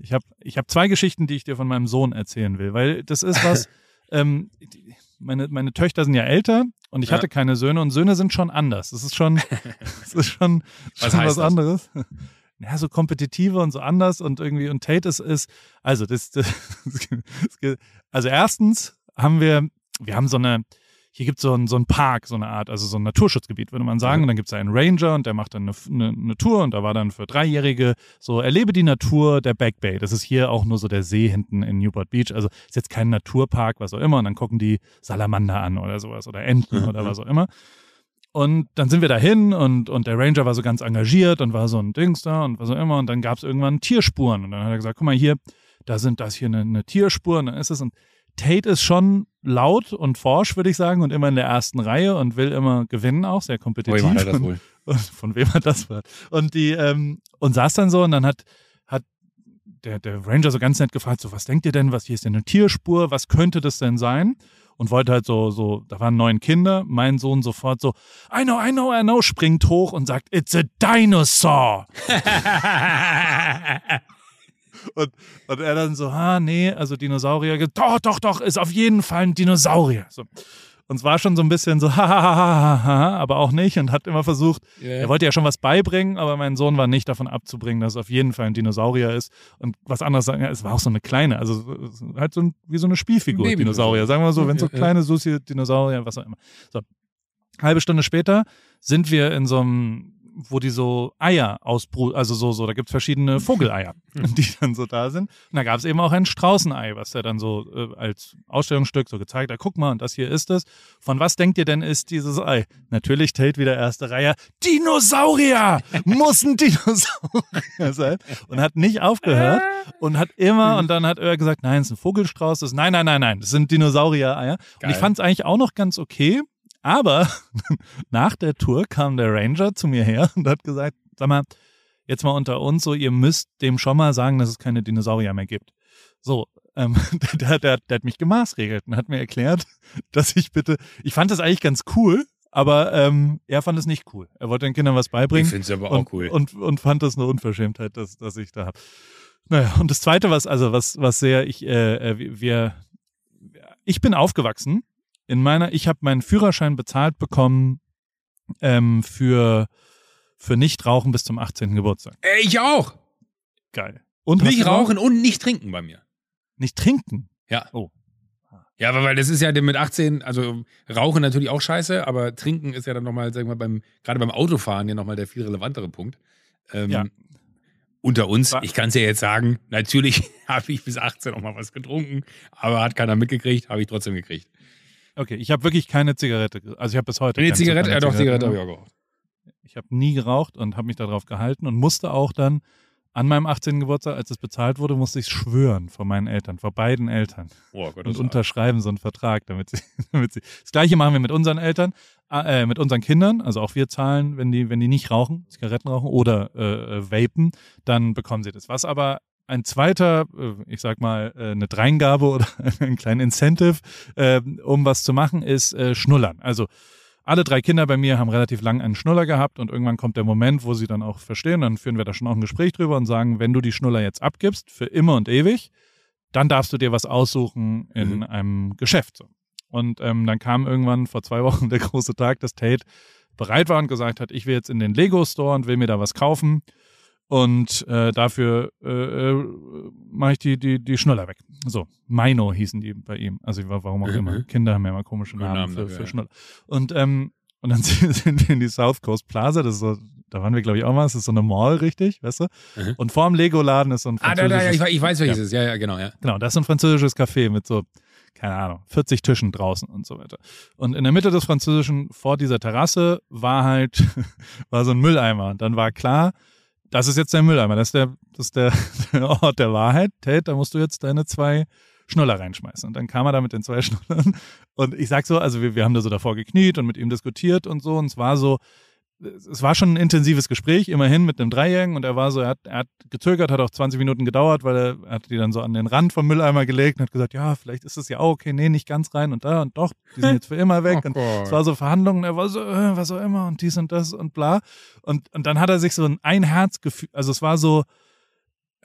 ich habe ich hab zwei Geschichten, die ich dir von meinem Sohn erzählen will, weil das ist was, [laughs] ähm, die- meine, meine Töchter sind ja älter und ich Ja. hatte keine Söhne und Söhne sind schon anders. Das ist schon, [laughs] das ist schon, Was schon was das? anderes. Ja, so kompetitiver und so anders und irgendwie, und Tate ist, ist also das, das, das also erstens haben wir, wir haben so eine, hier gibt es so ein, so ein Park, so eine Art, also so ein Naturschutzgebiet, würde man sagen. Und dann gibt es da einen Ranger und der macht dann eine, eine, eine Tour und da war dann für Dreijährige so, erlebe die Natur der Back Bay. Das ist hier auch nur so der See hinten in Newport Beach. Also ist jetzt kein Naturpark, was auch immer. Und dann gucken die Salamander an oder sowas oder Enten oder was auch immer. Und dann sind wir dahin und, und der Ranger war so ganz engagiert und war so ein Dings da und was auch immer. Und dann gab es irgendwann Tierspuren. Und dann hat er gesagt, guck mal hier, da sind das hier eine, eine Tierspur und dann ist es. Und Tate ist schon laut und forsch, würde ich sagen, und immer in der ersten Reihe und will immer gewinnen auch, sehr kompetitiv. Woher macht er das wohl? [laughs] und von wem hat das war? Und die, ähm, und saß dann so und dann hat, hat der, der Ranger so ganz nett gefragt, so, was denkt ihr denn, was hier ist denn eine Tierspur, was könnte das denn sein? Und wollte halt so, so, da waren neun Kinder, mein Sohn sofort so, I know, I know, I know, springt hoch und sagt, it's a dinosaur. [laughs] Und, und er dann so, ah, nee, also Dinosaurier, doch, doch, doch, ist auf jeden Fall ein Dinosaurier. So. Und es war schon so ein bisschen so, ha, ha, ha, ha, ha, aber auch nicht und hat immer versucht, er wollte ja schon was beibringen, aber mein Sohn war nicht davon abzubringen, dass es auf jeden Fall ein Dinosaurier ist. Und was anderes sagen, ja, es war auch so eine kleine, also halt so ein, wie so eine Spielfigur, Baby- Dinosaurier. Sagen wir mal so, wenn so ja. kleine Susi Dinosaurier, was auch immer. So. Halbe Stunde später sind wir in so einem, wo die so Eier ausbrüten, also so, so, da gibt's verschiedene Vogeleier, [laughs] die dann so da sind. Und da gab's eben auch ein Straußenei, was er dann so äh, als Ausstellungsstück so gezeigt hat. Guck mal, und das hier ist es. Von was denkt ihr denn ist dieses Ei? Natürlich Tate wieder erste Reihe. Dinosaurier! Muss ein Dinosaurier sein. Und hat nicht aufgehört und hat immer, und dann hat er gesagt, nein, es ist ein Vogelstrauß. Das ist, nein, nein, nein, nein, das sind Dinosaurier-Eier. Und ich fand es eigentlich auch noch ganz okay. Aber [laughs] nach der Tour kam der Ranger zu mir her und hat gesagt, sag mal, jetzt mal unter uns so, ihr müsst dem schon mal sagen, dass es keine Dinosaurier mehr gibt. So, ähm, [laughs] der, der, der hat mich gemaßregelt und hat mir erklärt, [laughs] dass ich bitte, ich fand das eigentlich ganz cool, aber ähm, er fand es nicht cool. Er wollte den Kindern was Ich beibringen finde es aber und, auch cool. und, und fand das eine Unverschämtheit, dass, dass ich da habe. Naja, und das Zweite, was, also was, was sehr, ich, äh, äh, wir, ich bin aufgewachsen in meiner, ich habe meinen Führerschein bezahlt bekommen ähm, für, für Nichtrauchen bis zum 18. Geburtstag. Ey, ich auch. Geil. Und Nicht rauchen und nicht trinken bei mir. Nicht trinken. Ja. Oh. Ja, aber weil das ist ja mit 18, also Rauchen natürlich auch scheiße, aber Trinken ist ja dann nochmal, sagen wir mal, beim, gerade beim Autofahren ja nochmal der viel relevantere Punkt. Ähm, Ja. Unter uns, ich kann es ja jetzt sagen, natürlich [laughs] habe ich bis 18 auch mal was getrunken, aber hat keiner mitgekriegt, habe ich trotzdem gekriegt. Okay, ich habe wirklich keine Zigarette. Also ich habe bis heute. Nee, keine Zigarette, ja doch, Zigarette habe geraucht. ich auch geraucht. Ich habe nie geraucht und habe mich darauf gehalten und musste auch dann an meinem 18. Geburtstag, als es bezahlt wurde, musste ich schwören vor meinen Eltern, vor beiden Eltern Oh Gott, und unterschreiben so einen Vertrag, damit sie, [laughs] damit sie. Das gleiche machen wir mit unseren Eltern, äh, mit unseren Kindern. Also auch wir zahlen, wenn die, wenn die nicht rauchen, Zigaretten rauchen oder äh, äh, vapen, dann bekommen sie das. Was aber ein zweiter, äh, ich sag mal, äh, eine Dreingabe oder [laughs] ein kleinen Incentive, äh, um was zu machen, ist äh, Schnullern. Also alle drei Kinder bei mir haben relativ lang einen Schnuller gehabt und irgendwann kommt der Moment, wo sie dann auch verstehen, dann führen wir da schon auch ein Gespräch drüber und sagen, wenn du die Schnuller jetzt abgibst, für immer und ewig, dann darfst du dir was aussuchen in Mhm. einem Geschäft. Und ähm, dann kam irgendwann vor zwei Wochen der große Tag, dass Tate bereit war und gesagt hat, ich will jetzt in den Lego Store und will mir da was kaufen. Und äh, dafür äh, äh, mache ich die, die, die Schnuller weg. So, Mino hießen die bei ihm. Also wa- warum auch Mhm. immer. Kinder haben ja immer komische Namen Namen für, dafür, für. Schnuller. Und, ähm, und dann [laughs] sind wir in die South Coast Plaza, das ist so, da waren wir, glaube ich, auch mal, das ist so eine Mall, richtig, weißt du? Mhm. Und vorm Lego-Laden ist so ein Ah, da, da, ja, französisches ich, weiß- welches Ja. ist. Ja, ja, genau, ja. Genau, das ist ein französisches Café mit so, keine Ahnung, 40 Tischen draußen und so weiter. Und in der Mitte des französischen, vor dieser Terrasse, war halt, [laughs] war so ein Mülleimer. Und dann war klar, das ist jetzt der Mülleimer, das ist der, das ist der, [laughs] der Ort der Wahrheit. Tate, da musst du jetzt deine zwei Schnuller reinschmeißen. Und dann kam er da mit den zwei [laughs] Schnullern. Und ich sag so, also wir, wir haben da so davor gekniet und mit ihm diskutiert und so. Und es war so, es war schon ein intensives Gespräch, immerhin mit einem Dreijährigen und er war so, er hat, er hat gezögert, hat auch 20 Minuten gedauert, weil er, er hat die dann so an den Rand vom Mülleimer gelegt und hat gesagt, ja, vielleicht ist es ja auch okay, nee, nicht ganz rein und da und doch, die sind jetzt für immer weg. [laughs] Oh und es war so Verhandlungen, er war so, äh, was auch immer und dies und das und bla. Und, und dann hat er sich so ein Einherzgefühl, also es war so,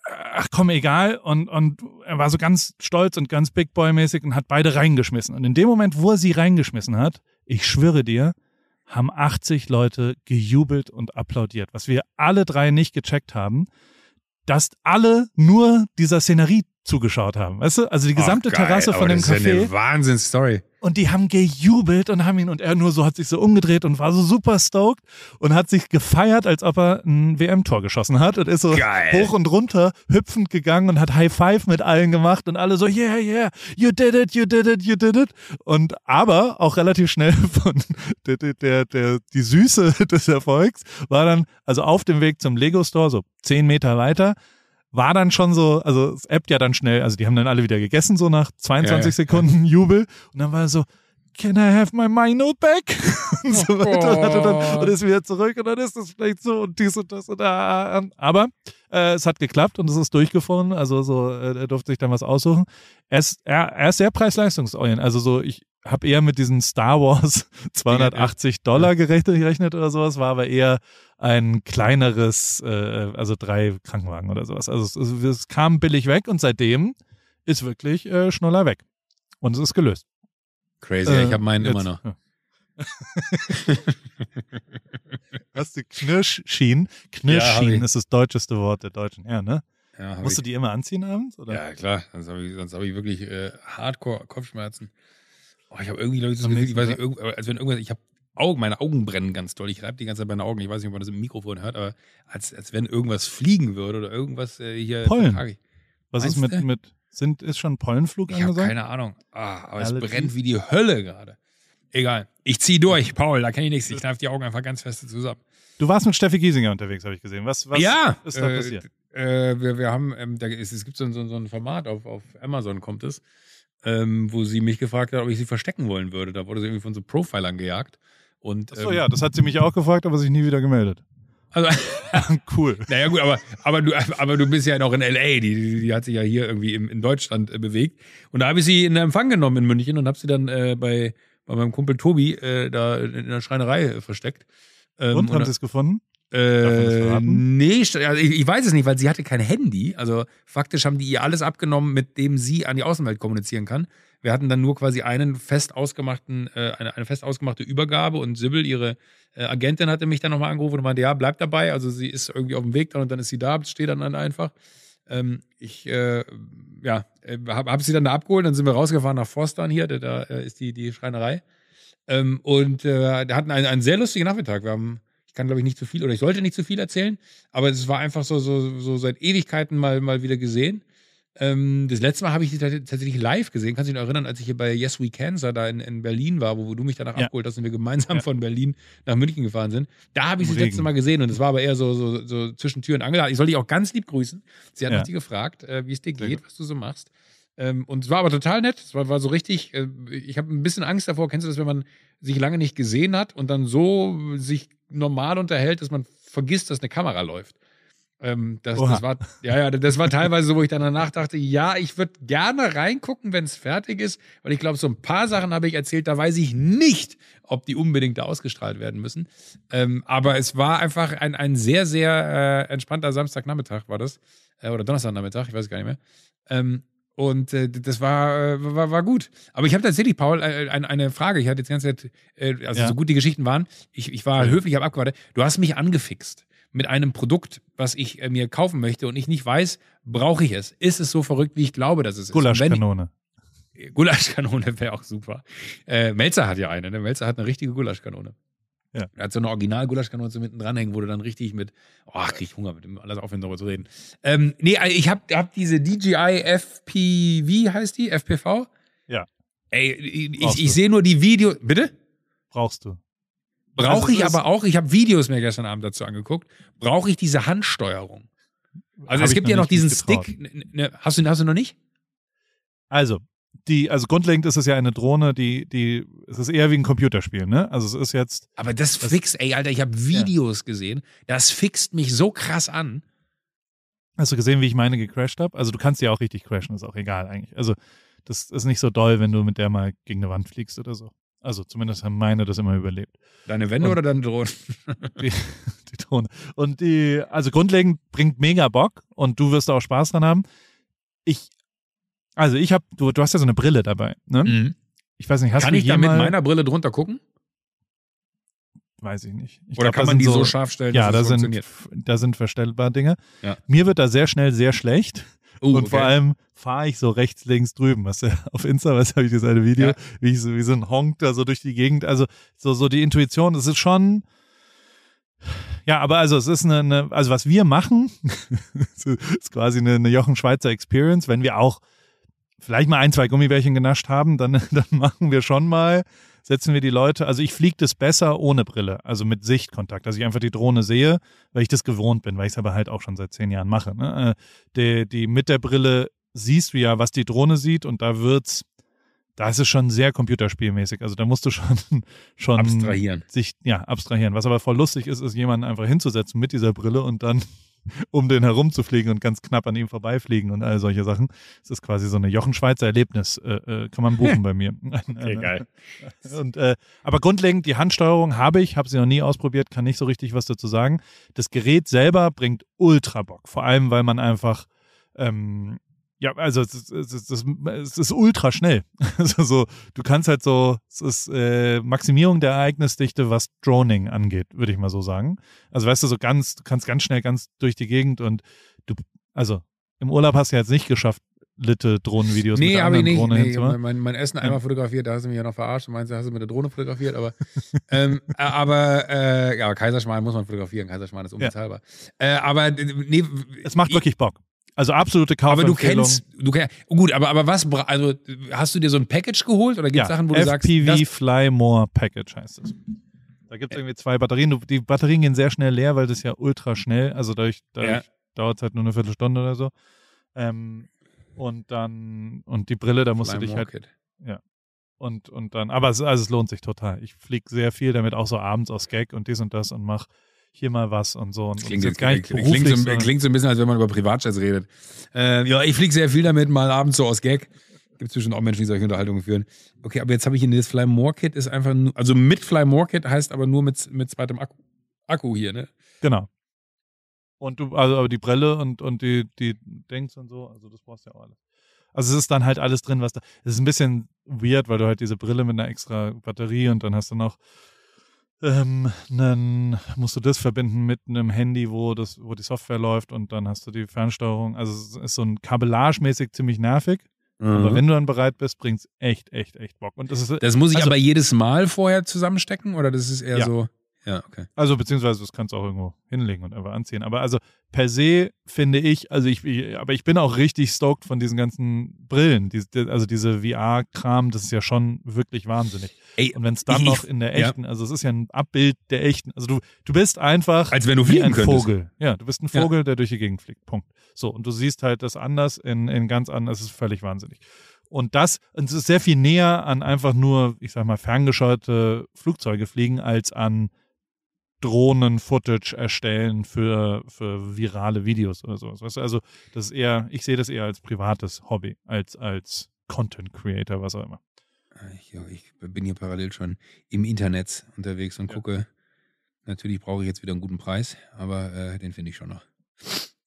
ach komm, egal. Und, und er war so ganz stolz und ganz Big Boy-mäßig und hat beide reingeschmissen. Und in dem Moment, wo er sie reingeschmissen hat, ich schwöre dir, haben 80 Leute gejubelt und applaudiert, was wir alle drei nicht gecheckt haben, dass alle nur dieser Szenerie zugeschaut haben. Weißt du? Also die gesamte Ach, geil, Terrasse von aber dem das ist ja Café. eine Wahnsinnsstory. Und die haben gejubelt und haben ihn und er nur so hat sich so umgedreht und war so super stoked und hat sich gefeiert, als ob er ein WM-Tor geschossen hat und ist so Geil. hoch und runter hüpfend gegangen und hat High Five mit allen gemacht und alle so yeah yeah you did it you did it you did it und aber auch relativ schnell [laughs] von der der der, der die Süße [laughs] des Erfolgs war dann also auf dem Weg zum Lego Store so zehn Meter weiter war dann schon so, also es appt ja dann schnell, also die haben dann alle wieder gegessen, so nach 22 Ja, ja. Sekunden [laughs] Jubel. Und dann war er so, can I have my Mino back? [laughs] und so weiter. Und, hat er dann, und ist wieder zurück und dann ist das vielleicht so und dies und das und da. Aber äh, es hat geklappt und es ist durchgefunden. Also so, äh, er durfte sich dann was aussuchen. Er ist, er, er ist sehr preis-leistungsorientiert. Also so, ich habe eher mit diesen Star Wars [laughs] 280 Dollar gerechnet, gerechnet oder sowas, war aber eher ein kleineres, äh, also drei Krankenwagen oder sowas. Also es, es, kam billig weg und seitdem ist wirklich äh, Schnuller weg. Und es ist gelöst. Crazy, Äh, ich habe meinen jetzt- immer noch. ja. [laughs] Hast du Knirschschien? Knirschschien ich. ist das deutscheste Wort der Deutschen. Ja, ne? Ja, Musst du ich, die immer anziehen abends? Oder? ja klar, sonst habe ich, sonst hab ich wirklich äh, Hardcore Kopfschmerzen. Oh, ich habe irgendwie Leute Am Gefühl, ich weiß nicht, als wenn irgendwas, ich habe Augen, meine Augen brennen ganz doll. Ich reibe die ganze Zeit meine Augen. Ich weiß nicht, ob man das im Mikrofon hört, aber als, als wenn irgendwas fliegen würde oder irgendwas äh, hier. Pollen. Was ist Meinst mit, du? mit, sind, ist schon Pollenflug Ich habe angesagt? keine Ahnung. Ah, aber es Allergies? brennt wie die Hölle gerade. Egal. Ich zieh durch, [laughs] Paul, da kenne ich nichts. Ich kneife die Augen einfach ganz fest zusammen. Du warst mit Steffi Giesinger unterwegs, habe ich gesehen. Was, was ja, ist da äh, passiert? Äh, wir, wir haben, ähm, da, es, es gibt so, ein- so, so ein Format auf, auf Amazon kommt es, ähm, wo sie mich gefragt hat, ob ich sie verstecken wollen würde. Da wurde sie irgendwie von so Profilern gejagt. Und, Achso, ähm, ja, das hat sie mich auch gefragt, aber sich nie wieder gemeldet. Also, [laughs] cool. naja, gut, aber, aber, du, aber du bist ja noch in L.A., die, die, die hat sich ja hier irgendwie im, in Deutschland äh, bewegt. Und da habe ich sie in Empfang genommen in München und habe sie dann äh, bei, bei meinem Kumpel Tobi äh, da in der Schreinerei äh, versteckt. Ähm, Und, haben da- sie es gefunden? Äh, nee, also ich, weiß es nicht, weil sie hatte kein Handy. Also faktisch haben die ihr alles abgenommen, mit dem sie an die Außenwelt kommunizieren kann. Wir hatten dann nur quasi einen fest ausgemachten, äh, eine, eine fest ausgemachte Übergabe und Sibyl, ihre äh, Agentin, hatte mich dann nochmal angerufen und meinte, ja, bleib dabei. Also sie ist irgendwie auf dem Weg dann und dann ist sie da, steht dann, dann einfach. Ähm, ich äh, ja, äh, habe hab sie dann da abgeholt, dann sind wir rausgefahren nach Forstern hier, da, da äh, ist die, die Schreinerei. Ähm, und äh, wir hatten einen, einen sehr lustigen Nachmittag. Wir haben, ich kann glaube ich nicht zu viel oder ich sollte nicht zu viel erzählen, aber es war einfach so, so, so seit Ewigkeiten mal, mal wieder gesehen. Ähm, das letzte Mal habe ich sie tats- tatsächlich live gesehen. Kannst du dich noch erinnern, als ich hier bei Yes We Cancer da in, in Berlin war, wo, wo du mich danach Ja. abgeholt hast und wir gemeinsam Ja. von Berlin nach München gefahren sind? Da habe ich sie das letzte. Mal gesehen und es war aber eher so, so, so zwischen Tür und Angel. Ich soll dich auch ganz lieb grüßen. Sie hat Ja. nach dir gefragt, äh, wie es dir Sehr geht, was du so machst. Ähm, und es war aber total nett. Es war, war so richtig, äh, ich habe ein bisschen Angst davor, kennst du das, wenn man sich lange nicht gesehen hat und dann so sich normal unterhält, dass man vergisst, dass eine Kamera läuft. Ähm, das, das war, ja, ja, das war teilweise so, wo ich dann danach dachte, ja, ich würde gerne reingucken, wenn es fertig ist, weil ich glaube, so ein paar Sachen habe ich erzählt, da weiß ich nicht, ob die unbedingt da ausgestrahlt werden müssen. Ähm, aber es war einfach ein, ein sehr, sehr äh, entspannter Samstagnachmittag, war das. Äh, oder Donnerstagnachmittag, ich weiß gar nicht mehr. Ähm, und äh, das war, äh, war, war gut. Aber ich habe tatsächlich, Paul, äh, eine, eine Frage. Ich hatte jetzt die ganze Zeit, äh, also Ja. so gut die Geschichten waren, ich, ich war Ja. höflich, habe abgewartet. Du hast mich angefixt mit einem Produkt, was ich äh, mir kaufen möchte und ich nicht weiß, brauche ich es? Ist es so verrückt, wie ich glaube, dass es ist? Und wenn- Gulaschkanone. Gulaschkanone [laughs] wäre auch super. Äh, Melzer hat ja eine, ne? Melzer hat eine richtige Gulaschkanone. Ja. Er hat so eine Original-Gulaschkanone so mitten dranhängen, wo du dann richtig mit, oh, krieg ich Hunger mit dem alles aufhören, darüber zu reden. Ähm, nee, also ich hab, hab diese DJI FPV, heißt die? FPV? Ja. Ey, ich, ich sehe nur die Videos. Bitte? Brauchst du. Brauche Also ich aber auch, ich habe Videos mir gestern Abend dazu angeguckt, brauche ich diese Handsteuerung? Also Hab es gibt ja noch nicht mich diesen getraut. Stick. Ne, ne, hast, du, hast du noch nicht? Also, die, also grundlegend ist es ja eine Drohne, die, die, es ist eher wie ein Computerspiel, ne? Also es ist jetzt, Aber das, fixt, ey, Alter, ich habe Videos gesehen. Das fixt mich so krass an. hast du gesehen, wie ich meine gecrashed habe? Also du kannst ja auch richtig crashen, ist auch egal eigentlich. Also das ist nicht so doll, wenn du mit der mal gegen eine Wand fliegst oder so. Also zumindest haben meine das immer überlebt. Deine Wände Und- oder deine Drohnen? [laughs] Die, die Drohne. Und die, also grundlegend bringt mega Bock und du wirst auch Spaß dran haben. Ich, also ich habe, du, du hast ja so eine Brille dabei, ne? Mhm. Ich weiß nicht, hast Kann du ich da mit meiner Brille drunter gucken? Weiß ich nicht. Ich Oder glaub, kann da man die so, scharf stellen, Ja, da dass es sind, da sind verstellbare Dinge. Ja. Mir wird da sehr schnell sehr schlecht. Uh, und vor allem fahre ich so rechts, links drüben. Was ja [laughs] auf Insta, was habe ich das eine Video, Ja. wie ich so wie so ein Honk da so durch die Gegend. Also so, so die Intuition, es ist schon. Ja, aber also es ist eine, eine also was wir machen, [laughs] ist quasi eine, eine Jochen Schweizer Experience. Wenn wir auch vielleicht mal ein, zwei Gummibärchen genascht haben, dann, [laughs] dann machen wir schon mal, setzen wir die Leute, also ich fliege das besser ohne Brille, also mit Sichtkontakt, dass ich einfach die Drohne sehe, weil ich das gewohnt bin, weil ich es aber halt auch schon seit zehn Jahren mache. Ne? Äh, Die, die mit der Brille siehst du ja, was die Drohne sieht und da wird's, da ist es schon sehr computerspielmäßig. Also da musst du [laughs] schon, schon Abstrahieren. sich ja abstrahieren. Was aber voll lustig ist, ist jemanden einfach hinzusetzen mit dieser Brille und dann um den herumzufliegen und ganz knapp an ihm vorbeifliegen und all solche Sachen. Das ist quasi so eine Jochen Schweizer Erlebnis, äh, äh, kann man buchen [laughs] bei mir. Okay, geil. [laughs] Und, äh, aber grundlegend, die Handsteuerung habe ich, habe sie noch nie ausprobiert, kann nicht so richtig was dazu sagen. Das Gerät selber bringt ultra Bock, vor allem, weil man einfach, ähm, ja, also es ist, es ist, es ist, ultra schnell. [laughs] Also so, du kannst halt so, es ist äh, Maximierung der Ereignisdichte, was Droning angeht, würde ich mal so sagen. Also weißt du, so ganz, du kannst ganz schnell ganz durch die Gegend und du, also im Urlaub hast du jetzt nicht geschafft, Litte Drohnenvideos mit Nee, der habe ich anderen nicht. Drohne Nee, hinzumachen. mein, mein Essen einmal fotografiert, da hast du mich ja noch verarscht und meinst, hast du mit der Drohne fotografiert, aber [laughs] ähm, äh, aber äh, ja, Kaiserschmarrn muss man fotografieren, Kaiserschmarrn ist unbezahlbar. Äh, aber nee, Es macht ich- wirklich Bock. Also absolute aber du Kaufempfehlung. kennst, du kennst, gut, aber, aber was, also hast du dir so ein Package geholt oder gibt es ja, Sachen, wo du sagst, FPV Fly More Package heißt es. Da gibt es irgendwie zwei Batterien. Die Batterien gehen sehr schnell leer, weil das ist ja ultra schnell. Also dadurch, dadurch Ja. dauert es halt nur eine Viertelstunde oder so. Ähm, und dann, und die Brille, da musst du dich halt Kit. und, und dann, aber es, also es lohnt sich total. Ich fliege sehr viel damit, auch so abends aus Gag und dies und das und mach hier mal was und so. Und, Das klingt, jetzt, gar nicht klingt, beruflich, so, klingt so ein bisschen, als wenn man über Privatjets redet. Äh, ja, ich fliege sehr viel damit, mal abends so aus Gag. Gibt es bestimmt auch Menschen, die solche Unterhaltungen führen. Okay, aber jetzt habe ich hier das Fly More Kit, ist einfach nur, also mit Fly More Kit heißt aber nur mit, mit zweitem Akku, Akku hier, ne? Genau. Und du, also aber die Brille und, und die, die Dings und so, also das brauchst du ja auch alles. Also es ist dann halt alles drin, was da. Es ist ein bisschen weird, weil du halt diese Brille mit einer extra Batterie und dann hast du noch ähm, einen, musst du das verbinden mit einem Handy, wo das, wo die Software läuft und dann hast du die Fernsteuerung. Also es ist so ein Kabellage-mäßig ziemlich nervig. Aber wenn du dann bereit bist, bringt's echt, echt, echt Bock. Und das ist, das muss ich also- aber jedes Mal vorher zusammenstecken oder das ist eher Ja. so. Ja, okay. Also beziehungsweise das kannst du auch irgendwo hinlegen und einfach anziehen. Aber also per se finde ich, also ich, ich aber ich bin auch richtig stoked von diesen ganzen Brillen. Die- also diese VR-Kram, das ist ja schon wirklich wahnsinnig. Ey, Und wenn es dann ich- noch in der ja. echten, also es ist ja ein Abbild der echten, also du, du bist einfach Als wenn du wie fliegen ein könntest. Vogel. Ja, du bist ein Ja. Vogel, der durch die Gegend fliegt. Punkt. So, und du siehst halt das anders in, in ganz anders, es ist völlig wahnsinnig. Und das, und es ist sehr viel näher an einfach nur, ich sag mal, ferngesteuerte Flugzeuge fliegen, als an Drohnen-Footage erstellen für, für virale Videos oder sowas. Weißt du? Also, das ist eher, ich sehe das eher als privates Hobby, als als Content Creator, was auch immer. Ich, ja, ich bin hier parallel schon im Internet unterwegs und Ja. gucke. Natürlich brauche ich jetzt wieder einen guten Preis, aber äh, den finde ich schon noch.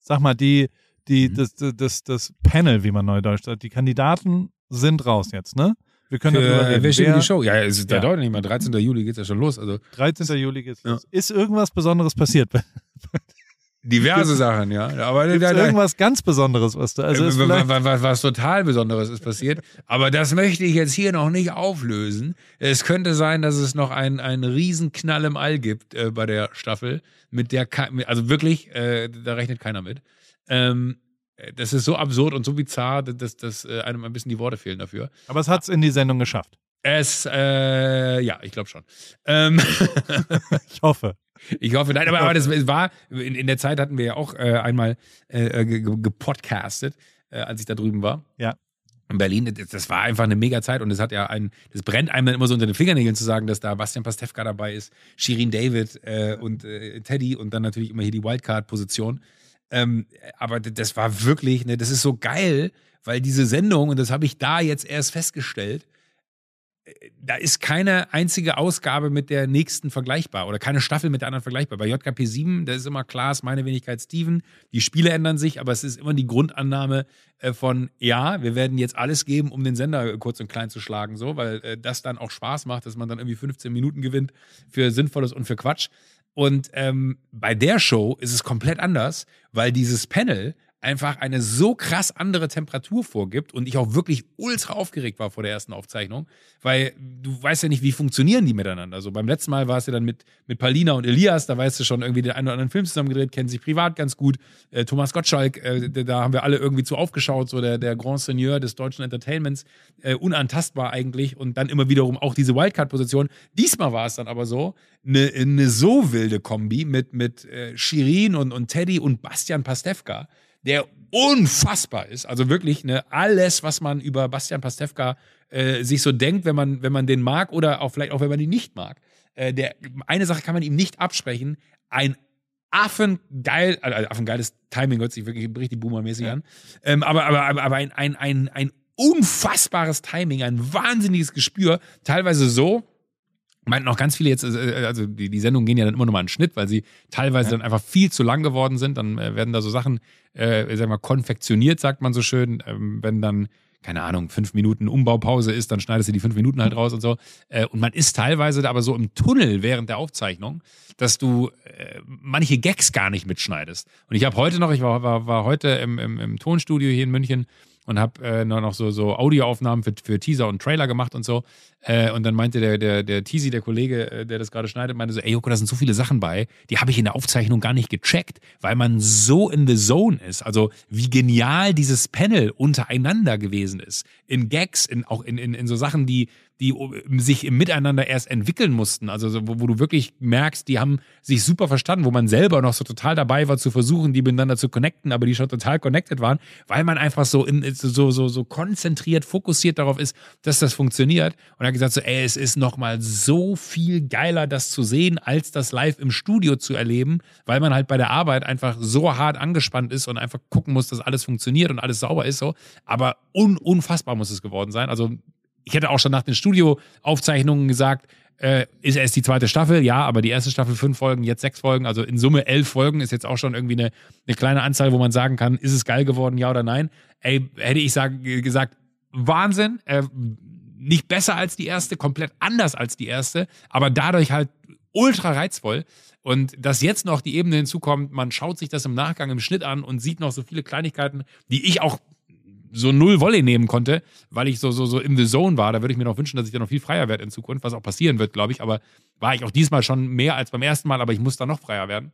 Sag mal, die, die, Mhm. das, das, das Panel, wie man neudeutsch sagt, die Kandidaten sind raus jetzt, ne? Wir können darüber Für, reden. wer steht Wer- in die Show? Ja, es ist Ja. dauert nicht mal. 13. Juli geht es ja schon los. Also 13. Juli geht's Ja. los. Ist irgendwas Besonderes passiert? [laughs] diverse Sachen, ja. Aber da, da, irgendwas ganz Besonderes, was du, also ist was, was, was total Besonderes ist passiert. Aber das möchte ich jetzt hier noch nicht auflösen. Es könnte sein, dass es noch einen, einen Riesenknall im All gibt äh, bei der Staffel, mit der, also wirklich, äh, da rechnet keiner mit. Ähm, das ist so absurd und so bizarr, dass, dass äh, einem ein bisschen die Worte fehlen dafür. aber es hat's in die Sendung geschafft. Es, äh, ja, ich glaube schon. Ähm, [laughs] Ich hoffe. Ich hoffe, nein, aber, aber das war, in, in der Zeit hatten wir ja auch äh, einmal äh, ge- gepodcastet, äh, als ich da drüben war. Ja. in Berlin, das, war einfach eine mega Zeit und es hat ja ein, das brennt einem dann immer so unter den Fingernägeln zu sagen, dass da Bastian Pastewka dabei ist, Shirin David äh, und äh, Teddy und dann natürlich immer hier die Wildcard-Position. Ähm, aber das war wirklich, ne, das ist so geil, weil diese Sendung, und das habe ich da jetzt erst festgestellt, äh, da ist keine einzige Ausgabe mit der nächsten vergleichbar oder keine Staffel mit der anderen vergleichbar. Bei JKP 7, da ist immer klar, ist meine Wenigkeit Steven. Die Spiele ändern sich, aber es ist immer die Grundannahme äh, von, ja, wir werden jetzt alles geben, um den Sender äh, kurz und klein zu schlagen, so, weil das dann auch Spaß macht, dass man dann irgendwie 15 Minuten gewinnt für Sinnvolles und für Quatsch. Und ähm, bei der Show ist es komplett anders, weil dieses Panel einfach eine so krass andere Temperatur vorgibt und ich auch wirklich ultra aufgeregt war vor der ersten Aufzeichnung, weil du weißt ja nicht, wie funktionieren die miteinander. So beim letzten Mal war es ja dann mit, mit Palina und Elias, da weißt du schon irgendwie den einen oder anderen Film zusammen gedreht, kennen sich privat ganz gut. Äh, Thomas Gottschalk, äh, da- haben wir alle irgendwie zu aufgeschaut, so der, der Grand Seigneur des deutschen Entertainments, äh, unantastbar eigentlich und dann immer wiederum auch diese Wildcard-Position. Diesmal war es dann aber so, eine, eine so wilde Kombi mit, mit äh, Shirin und, und Teddy und Bastian Pastewka, der unfassbar ist. Also wirklich ne, alles, was man über Bastian Pastewka äh, sich so denkt, wenn man, wenn man den mag oder auch vielleicht auch, wenn man ihn nicht mag. Äh, der, eine Sache kann man ihm nicht absprechen. Ein affengeil, also affengeiles Timing hört sich wirklich richtig boomermäßig an. Ähm, aber, aber, aber, aber ein, ein, ein, ein unfassbares Timing, ein wahnsinniges Gespür, teilweise so, meinten auch ganz viele jetzt, äh, also die, die Sendungen gehen ja dann immer noch mal einen Schnitt, weil sie teilweise dann einfach viel zu lang geworden sind. Dann äh, werden da so Sachen, äh, sagen wir mal, konfektioniert, sagt man so schön, ähm, wenn dann keine Ahnung, fünf Minuten Umbaupause ist, dann schneidest du die fünf Minuten halt raus und so. Äh, und man ist teilweise da aber so im Tunnel während der Aufzeichnung, dass du äh, manche Gags gar nicht mitschneidest. Und ich habe heute noch, ich war, war, war heute im, im, im Tonstudio hier in München und habe äh, noch so, so Audioaufnahmen für, für Teaser und Trailer gemacht und so. Äh, und dann meinte der, der, der Teasy, der Kollege, äh, der das gerade schneidet, meinte so, ey Joko, da sind so viele Sachen bei, die habe ich in der Aufzeichnung gar nicht gecheckt, weil man so in the zone ist. Also wie genial dieses Panel untereinander gewesen ist. In Gags, in, auch in, in, in so Sachen, die, die sich im Miteinander erst entwickeln mussten. Also so, wo, wo du wirklich merkst, die haben sich super verstanden, wo man selber noch so total dabei war zu versuchen, die miteinander zu connecten, aber die schon total connected waren, weil man einfach so in, so, so, so konzentriert, fokussiert darauf ist, dass das funktioniert. Und er hat gesagt so, ey, es ist nochmal so viel geiler, das zu sehen, als das live im Studio zu erleben, weil man halt bei der Arbeit einfach so hart angespannt ist und einfach gucken muss, dass alles funktioniert und alles sauber ist so. Aber un, unfassbar muss es geworden sein. Also ich hätte auch schon nach den Studioaufzeichnungen gesagt, äh, ist erst die zweite Staffel, ja, aber die erste Staffel fünf Folgen, jetzt sechs Folgen, also in Summe elf Folgen ist jetzt auch schon irgendwie eine, eine kleine Anzahl, wo man sagen kann, ist es geil geworden, ja oder nein. Ey, hätte ich sagen, gesagt, Wahnsinn, äh, nicht besser als die erste, komplett anders als die erste, aber dadurch halt ultra reizvoll. Und dass jetzt noch die Ebene hinzukommt, man schaut sich das im Nachgang im Schnitt an und sieht noch so viele Kleinigkeiten, die ich auch so null Volley nehmen konnte, weil ich so, so, so in the zone war. Da würde ich mir noch wünschen, dass ich da noch viel freier werde in Zukunft, was auch passieren wird, glaube ich. Aber war ich auch diesmal schon mehr als beim ersten Mal, aber ich muss da noch freier werden.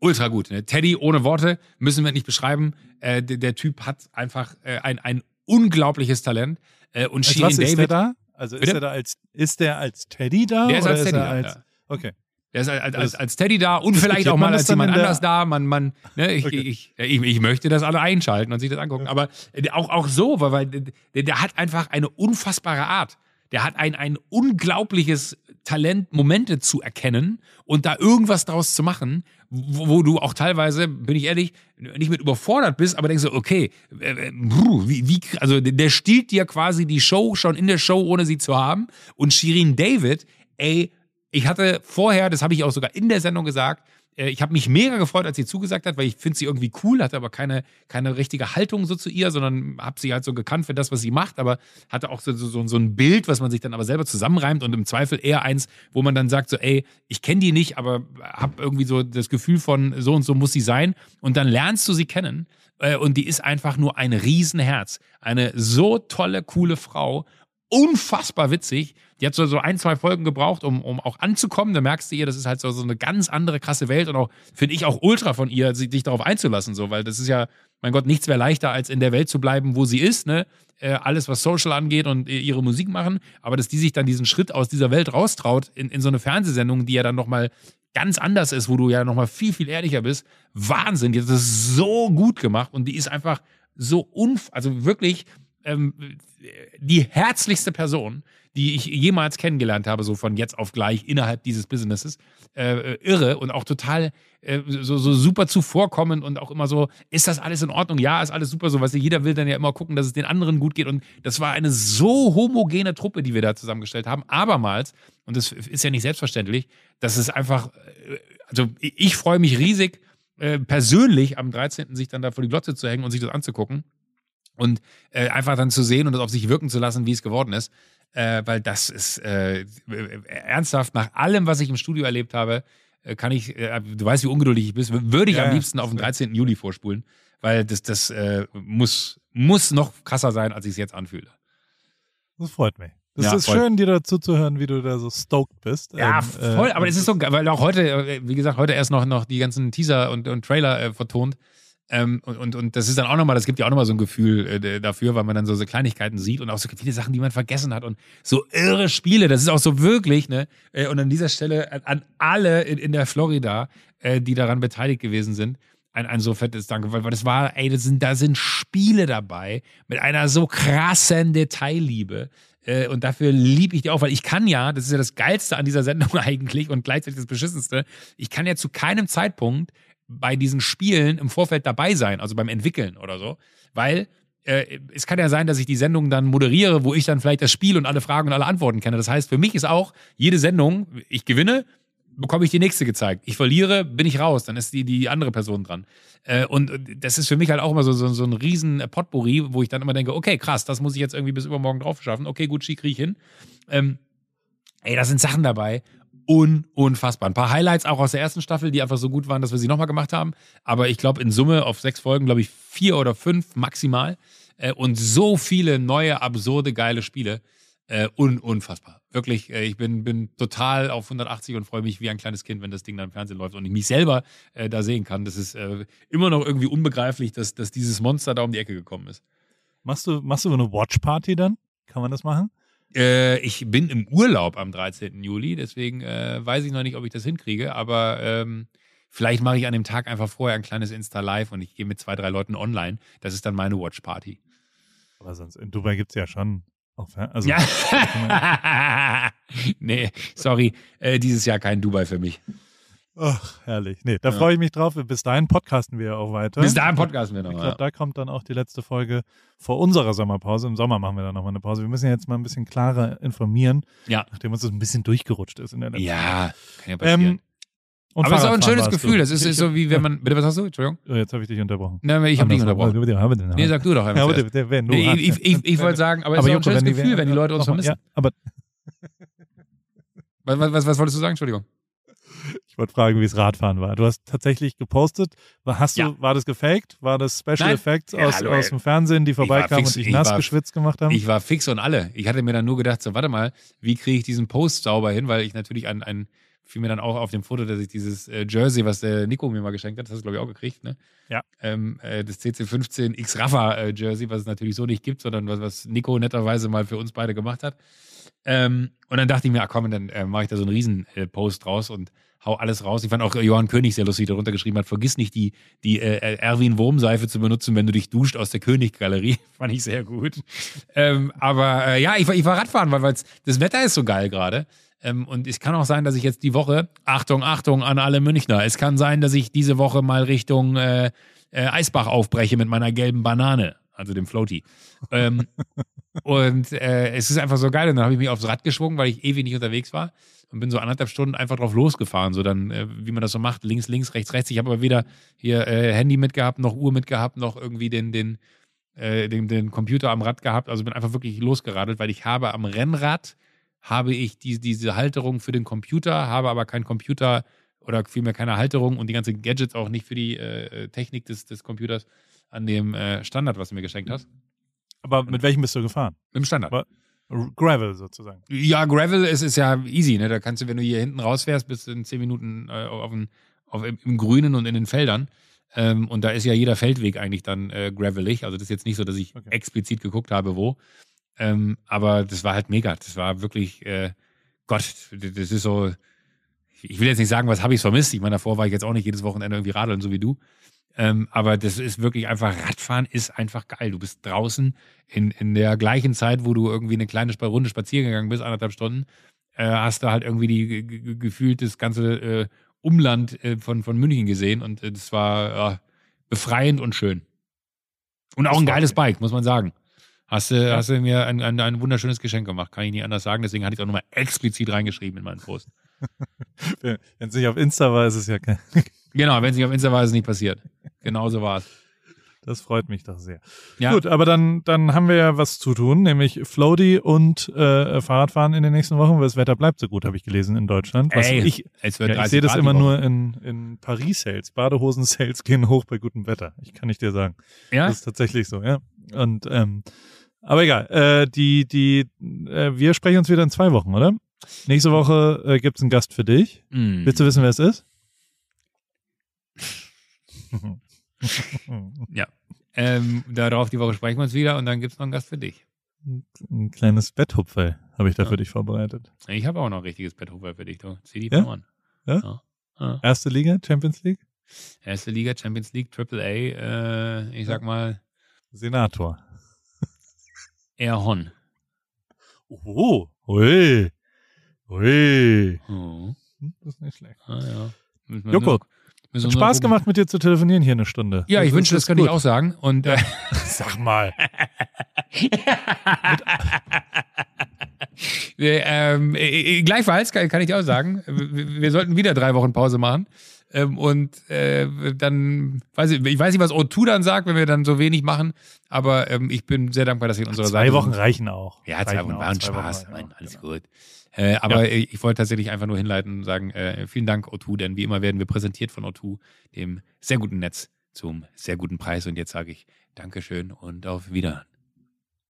Ultra gut. Ne? Teddy, ohne Worte, müssen wir nicht beschreiben. Äh, der, der Typ hat einfach äh, ein, ein unglaubliches Talent. Äh, und Als was ist der David, da? Also ist Bitte? er da als, ist der als Teddy da? Der ist oder als Teddy er da. Okay. Der ist als, als, Das- als Teddy da und vielleicht auch mal als jemand anders da. Man, man, ne, ich, Okay. ich, ich, ich möchte das alle einschalten und sich das angucken. Aber äh, auch, auch so, weil, weil der, der hat einfach eine unfassbare Art. Der hat ein, ein unglaubliches Talent, Momente zu erkennen und da irgendwas draus zu machen, wo, wo du auch teilweise, bin ich ehrlich, nicht mit überfordert bist, aber denkst so, okay, äh, äh, wie, wie, also der- der stiehlt dir quasi die Show schon in der Show, ohne sie zu haben. Und Shirin David, ey, ich hatte vorher, das habe ich auch sogar in der Sendung gesagt, äh, ich habe mich mega gefreut, als sie zugesagt hat, weil ich finde sie irgendwie cool, hatte aber keine, keine richtige Haltung so zu ihr, sondern habe sie halt so gekannt für das, was sie macht, aber hatte auch so, so, so ein Bild, was man sich dann aber selber zusammenreimt und im Zweifel eher eins, wo man dann sagt so, ey, ich kenne die nicht, aber habe irgendwie so das Gefühl von, so und so muss sie sein und dann lernst du sie kennen äh, und die ist einfach nur ein Riesenherz. Eine so tolle, coole Frau unfassbar witzig. Die hat so, so ein, zwei Folgen gebraucht, um, um auch anzukommen. Da merkst du ihr, das ist halt so, so eine ganz andere krasse Welt und auch, finde ich, auch ultra von ihr, sich darauf einzulassen, so, weil das ist ja, mein Gott, nichts wäre leichter, als in der Welt zu bleiben, wo sie ist, ne? Äh, alles, was Social angeht und ihre Musik machen, aber dass die sich dann diesen Schritt aus dieser Welt raustraut in, in so eine Fernsehsendung, die ja dann nochmal ganz anders ist, wo du ja nochmal viel, viel ehrlicher bist. Wahnsinn, die hat das so gut gemacht und die ist einfach so unf, also wirklich ähm, die herzlichste Person, die ich jemals kennengelernt habe, so von jetzt auf gleich innerhalb dieses Businesses. Äh, irre und auch total äh, so, so super zuvorkommend und auch immer so, ist das alles in Ordnung? Ja, ist alles super so. Weißt du, jeder will dann ja immer gucken, dass es den anderen gut geht. Und das war eine so homogene Truppe, die wir da zusammengestellt haben. Abermals, und das ist ja nicht selbstverständlich, dass es einfach, äh, also ich, freue mich riesig, äh, persönlich am 13. sich dann da vor die Glotze zu hängen und sich das anzugucken und äh, einfach dann zu sehen und das auf sich wirken zu lassen, wie es geworden ist äh, weil das ist äh, ernsthaft nach allem, was ich im Studio erlebt habe, äh, kann ich, äh, du weißt, wie ungeduldig ich bin, würde ich ja, am liebsten auf den 13. Juli vorspulen, weil das, das äh, muss, muss noch krasser sein, als ich es jetzt anfühle. Das freut mich. Das ja, ist voll. schön, dir dazu zu hören, wie du da so stoked bist. Ja, ähm, voll, aber es ist so, weil auch heute, wie gesagt, heute erst noch, noch die ganzen Teaser und, und Trailer äh, vertont. Ähm, und, und, und das ist dann auch nochmal, das gibt ja auch nochmal so ein Gefühl äh, dafür, weil man dann so, so Kleinigkeiten sieht und auch so viele Sachen, die man vergessen hat und so irre Spiele. Das ist auch so wirklich, ne? Äh, und an dieser Stelle an, an alle in, in der Florida, äh, die daran beteiligt gewesen sind, ein, ein so fettes Danke, weil, weil das war, ey, das sind, da sind Spiele dabei mit einer so krassen Detailliebe. Äh, und dafür liebe ich die auch, weil ich kann ja, das ist ja das Geilste an dieser Sendung [laughs] eigentlich und gleichzeitig das Beschissenste, ich kann ja zu keinem Zeitpunkt bei diesen Spielen im Vorfeld dabei sein, also beim Entwickeln oder so, weil äh, es kann ja sein, dass ich die Sendung dann moderiere, wo ich dann vielleicht das Spiel und alle Fragen und alle Antworten kenne. Das heißt, für mich ist auch jede Sendung, ich gewinne, bekomme ich die nächste gezeigt. Ich verliere, bin ich raus, dann ist die, die andere Person dran. Äh, und das ist für mich halt auch immer so, so, so ein riesen Potpourri, wo ich dann immer denke, okay, krass, das muss ich jetzt irgendwie bis übermorgen drauf schaffen. Okay, gut, kriege ich hin. Ähm, ey, da sind Sachen dabei un unfassbar. Ein paar Highlights auch aus der ersten Staffel, die einfach so gut waren, dass wir sie nochmal gemacht haben. Aber ich glaube, in Summe auf sechs Folgen, glaube ich, vier oder fünf maximal. Äh, und so viele neue, absurde, geile Spiele. Äh, un unfassbar. Wirklich, äh, ich bin, bin total auf 180 und freue mich wie ein kleines Kind, wenn das Ding dann im Fernsehen läuft und ich mich selber da sehen kann. Das ist immer noch irgendwie unbegreiflich, dass, dass dieses Monster da um die Ecke gekommen ist. Machst du, machst du eine Watch-Party dann? Kann man das machen? Äh, ich bin im Urlaub am 13. Juli, deswegen äh, weiß ich noch nicht, ob ich das hinkriege, aber ähm, vielleicht mache ich an dem Tag einfach vorher ein kleines Insta-Live und ich gehe mit zwei, drei Leuten online. Das ist dann meine Watch-Party. Aber sonst, in Dubai gibt es ja schon also, ja. [laughs] nee, sorry, äh, dieses Jahr kein Dubai für mich. Ach, herrlich. Nee, da ja. freue ich mich drauf. Bis dahin podcasten wir auch weiter. Bis dahin podcasten wir noch. Ich glaube, ja. da kommt dann auch die letzte Folge vor unserer Sommerpause. Im Sommer machen wir dann nochmal eine Pause. Wir müssen jetzt mal ein bisschen klarer informieren. Ja. Nachdem uns das ein bisschen durchgerutscht ist in der letzten Ja, kann ja passieren. Ähm, und Aber es ist auch ein schönes Gefühl. Das ist, ist so wie wenn man. Bitte, was hast du? Entschuldigung. Oh, jetzt habe ich dich unterbrochen. Nein, ich habe dich unterbrochen. Nee, sag du doch einfach. Ja, bitte, wenn du nee, ich ich, ich wollte sagen, aber, aber es ist auch ein schönes Gefühl, wenn die Leute uns vermissen. Ja, aber. Was, was, was wolltest du sagen? Entschuldigung. Ich wollte fragen, wie es Radfahren war. Du hast tatsächlich gepostet. War, hast du, ja. war das gefaked? War das Special Nein. Effects aus, ja, aus dem Fernsehen, die vorbeikamen und dich nass war, geschwitzt gemacht haben? Ich war fix und alle. Ich hatte mir dann nur gedacht, so, warte mal, wie kriege ich diesen Post sauber hin? Weil ich natürlich ein, ein fiel mir dann auch auf dem Foto, dass ich dieses äh, Jersey, was der Nico mir mal geschenkt hat, das hast du, glaube ich, auch gekriegt, ne? Ja. Ähm, äh, das CC15 X Rafa äh, Jersey, was es natürlich so nicht gibt, sondern was, was Nico netterweise mal für uns beide gemacht hat. Ähm, und dann dachte ich mir, ach komm, dann äh, mache ich da so einen Riesen-Post draus und hau alles raus. Ich fand auch Johann König sehr lustig darunter geschrieben hat, vergiss nicht die, die äh, Erwin Wurmseife zu benutzen, wenn du dich duscht aus der Königgalerie. [laughs] fand ich sehr gut. Ähm, aber äh, ja, ich, ich war Radfahren, weil das Wetter ist so geil gerade. Ähm, und es kann auch sein, dass ich jetzt die Woche, Achtung, Achtung an alle Münchner, es kann sein, dass ich diese Woche mal Richtung äh, äh, Eisbach aufbreche mit meiner gelben Banane, also dem Floaty. ähm, [laughs] und äh, es ist einfach so geil. Und dann habe ich mich aufs Rad geschwungen, weil ich ewig nicht unterwegs war und bin so anderthalb Stunden einfach drauf losgefahren. So dann, äh, wie man das so macht, links, links, rechts, rechts. Ich habe aber weder hier äh, Handy mitgehabt, noch Uhr mitgehabt, noch irgendwie den, den, äh, den, den Computer am Rad gehabt. Also bin einfach wirklich losgeradelt, weil ich habe am Rennrad habe ich die, diese Halterung für den Computer, habe aber keinen Computer oder vielmehr keine Halterung und die ganzen Gadgets auch nicht für die äh, Technik des, des Computers an dem äh, Standard, was du mir geschenkt hast. Aber mit welchem bist du gefahren? Mit dem Standard. Aber Gravel sozusagen. Ja, Gravel ist, ist ja easy, ne? Da kannst du, wenn du hier hinten rausfährst, bist du in zehn Minuten äh, auf, den, auf im Grünen und in den Feldern. Ähm, und da ist ja jeder Feldweg eigentlich dann äh, gravelig. Also das ist jetzt nicht so, dass ich okay. explizit geguckt habe, wo. Ähm, aber das war halt mega. Das war wirklich, äh, Gott, das ist so. Ich will jetzt nicht sagen, was habe ich vermisst. Ich meine, davor war ich jetzt auch nicht jedes Wochenende irgendwie radeln, so wie du. Ähm, aber das ist wirklich einfach, Radfahren ist einfach geil. Du bist draußen in, in der gleichen Zeit, wo du irgendwie eine kleine Runde spazieren gegangen bist, anderthalb Stunden, äh, hast du halt irgendwie die ge- ge- gefühlt das ganze äh, Umland äh, von, von München gesehen und äh, das war ja, befreiend und schön. Und auch ein geiles. Bike, muss man sagen. Hast du, hast du mir ein, ein, ein wunderschönes Geschenk gemacht, kann ich nicht anders sagen. Deswegen hatte ich es auch nochmal explizit reingeschrieben in meinen Post. [laughs] Wenn es nicht auf Insta war, ist es ja kein. Genau, wenn es nicht auf Insta war, ist es nicht passiert. Genauso war es. Das freut mich doch sehr. Ja. Gut, aber dann, dann haben wir ja was zu tun, nämlich Floaty und äh, Fahrradfahren in den nächsten Wochen, weil das Wetter bleibt so gut, habe ich gelesen in Deutschland. Was Ey, ich, es wird ja, ich 30 sehe das immer nur in, in Paris-Sales. Badehosen-Sales [laughs] gehen hoch bei gutem Wetter. Ich kann nicht dir sagen. Ja? Das ist tatsächlich so, ja. Und ähm, aber egal, äh, die, die, äh, wir sprechen uns wieder in zwei Wochen, oder? Nächste Woche äh, gibt's einen Gast für dich. Mm. Willst du wissen, wer es ist? [laughs] [laughs] Ähm, darauf die Woche sprechen wir uns wieder und dann gibt's noch einen Gast für dich. Ein kleines Betthupferl habe ich da Ja. für dich vorbereitet. Ich habe auch noch ein richtiges Betthofer für dich. Du. Zieh die Ja? ja? an. Ja? Ja. Ja. Erste Liga, Champions League? Erste Liga, Champions League, Triple A, äh, ich sag mal, Senator. eher Hon. Oh, hui. Hui. Oh. Hm, Das ist nicht schlecht. Ah, ja. Müssen wir Hat Spaß gemacht, mit dir zu telefonieren hier eine Stunde. Ja, ich Das wünsche, ist das ich gut. auch sagen. Und äh, [laughs] Sag mal. [laughs] ähm, äh, äh, gleichfalls kann, kann ich auch sagen, wir, wir sollten wieder drei Wochen Pause machen. Ähm, und äh, dann, weiß ich, ich weiß nicht, was O2 dann sagt, wenn wir dann so wenig machen, aber ähm, ich bin sehr dankbar, dass ihr in unserer Zwei Seite Wochen sind. reichen auch. Ja, zwei Reichen Wochen auch. war ein Zwei Wochen Spaß. Nein, auch. alles Genau. gut. Äh, aber äh, ich wollte tatsächlich einfach nur hinleiten und sagen, äh, vielen Dank O2, denn wie immer werden wir präsentiert von O2, dem sehr guten Netz zum sehr guten Preis. Und jetzt sage ich Dankeschön und auf Wiedersehen.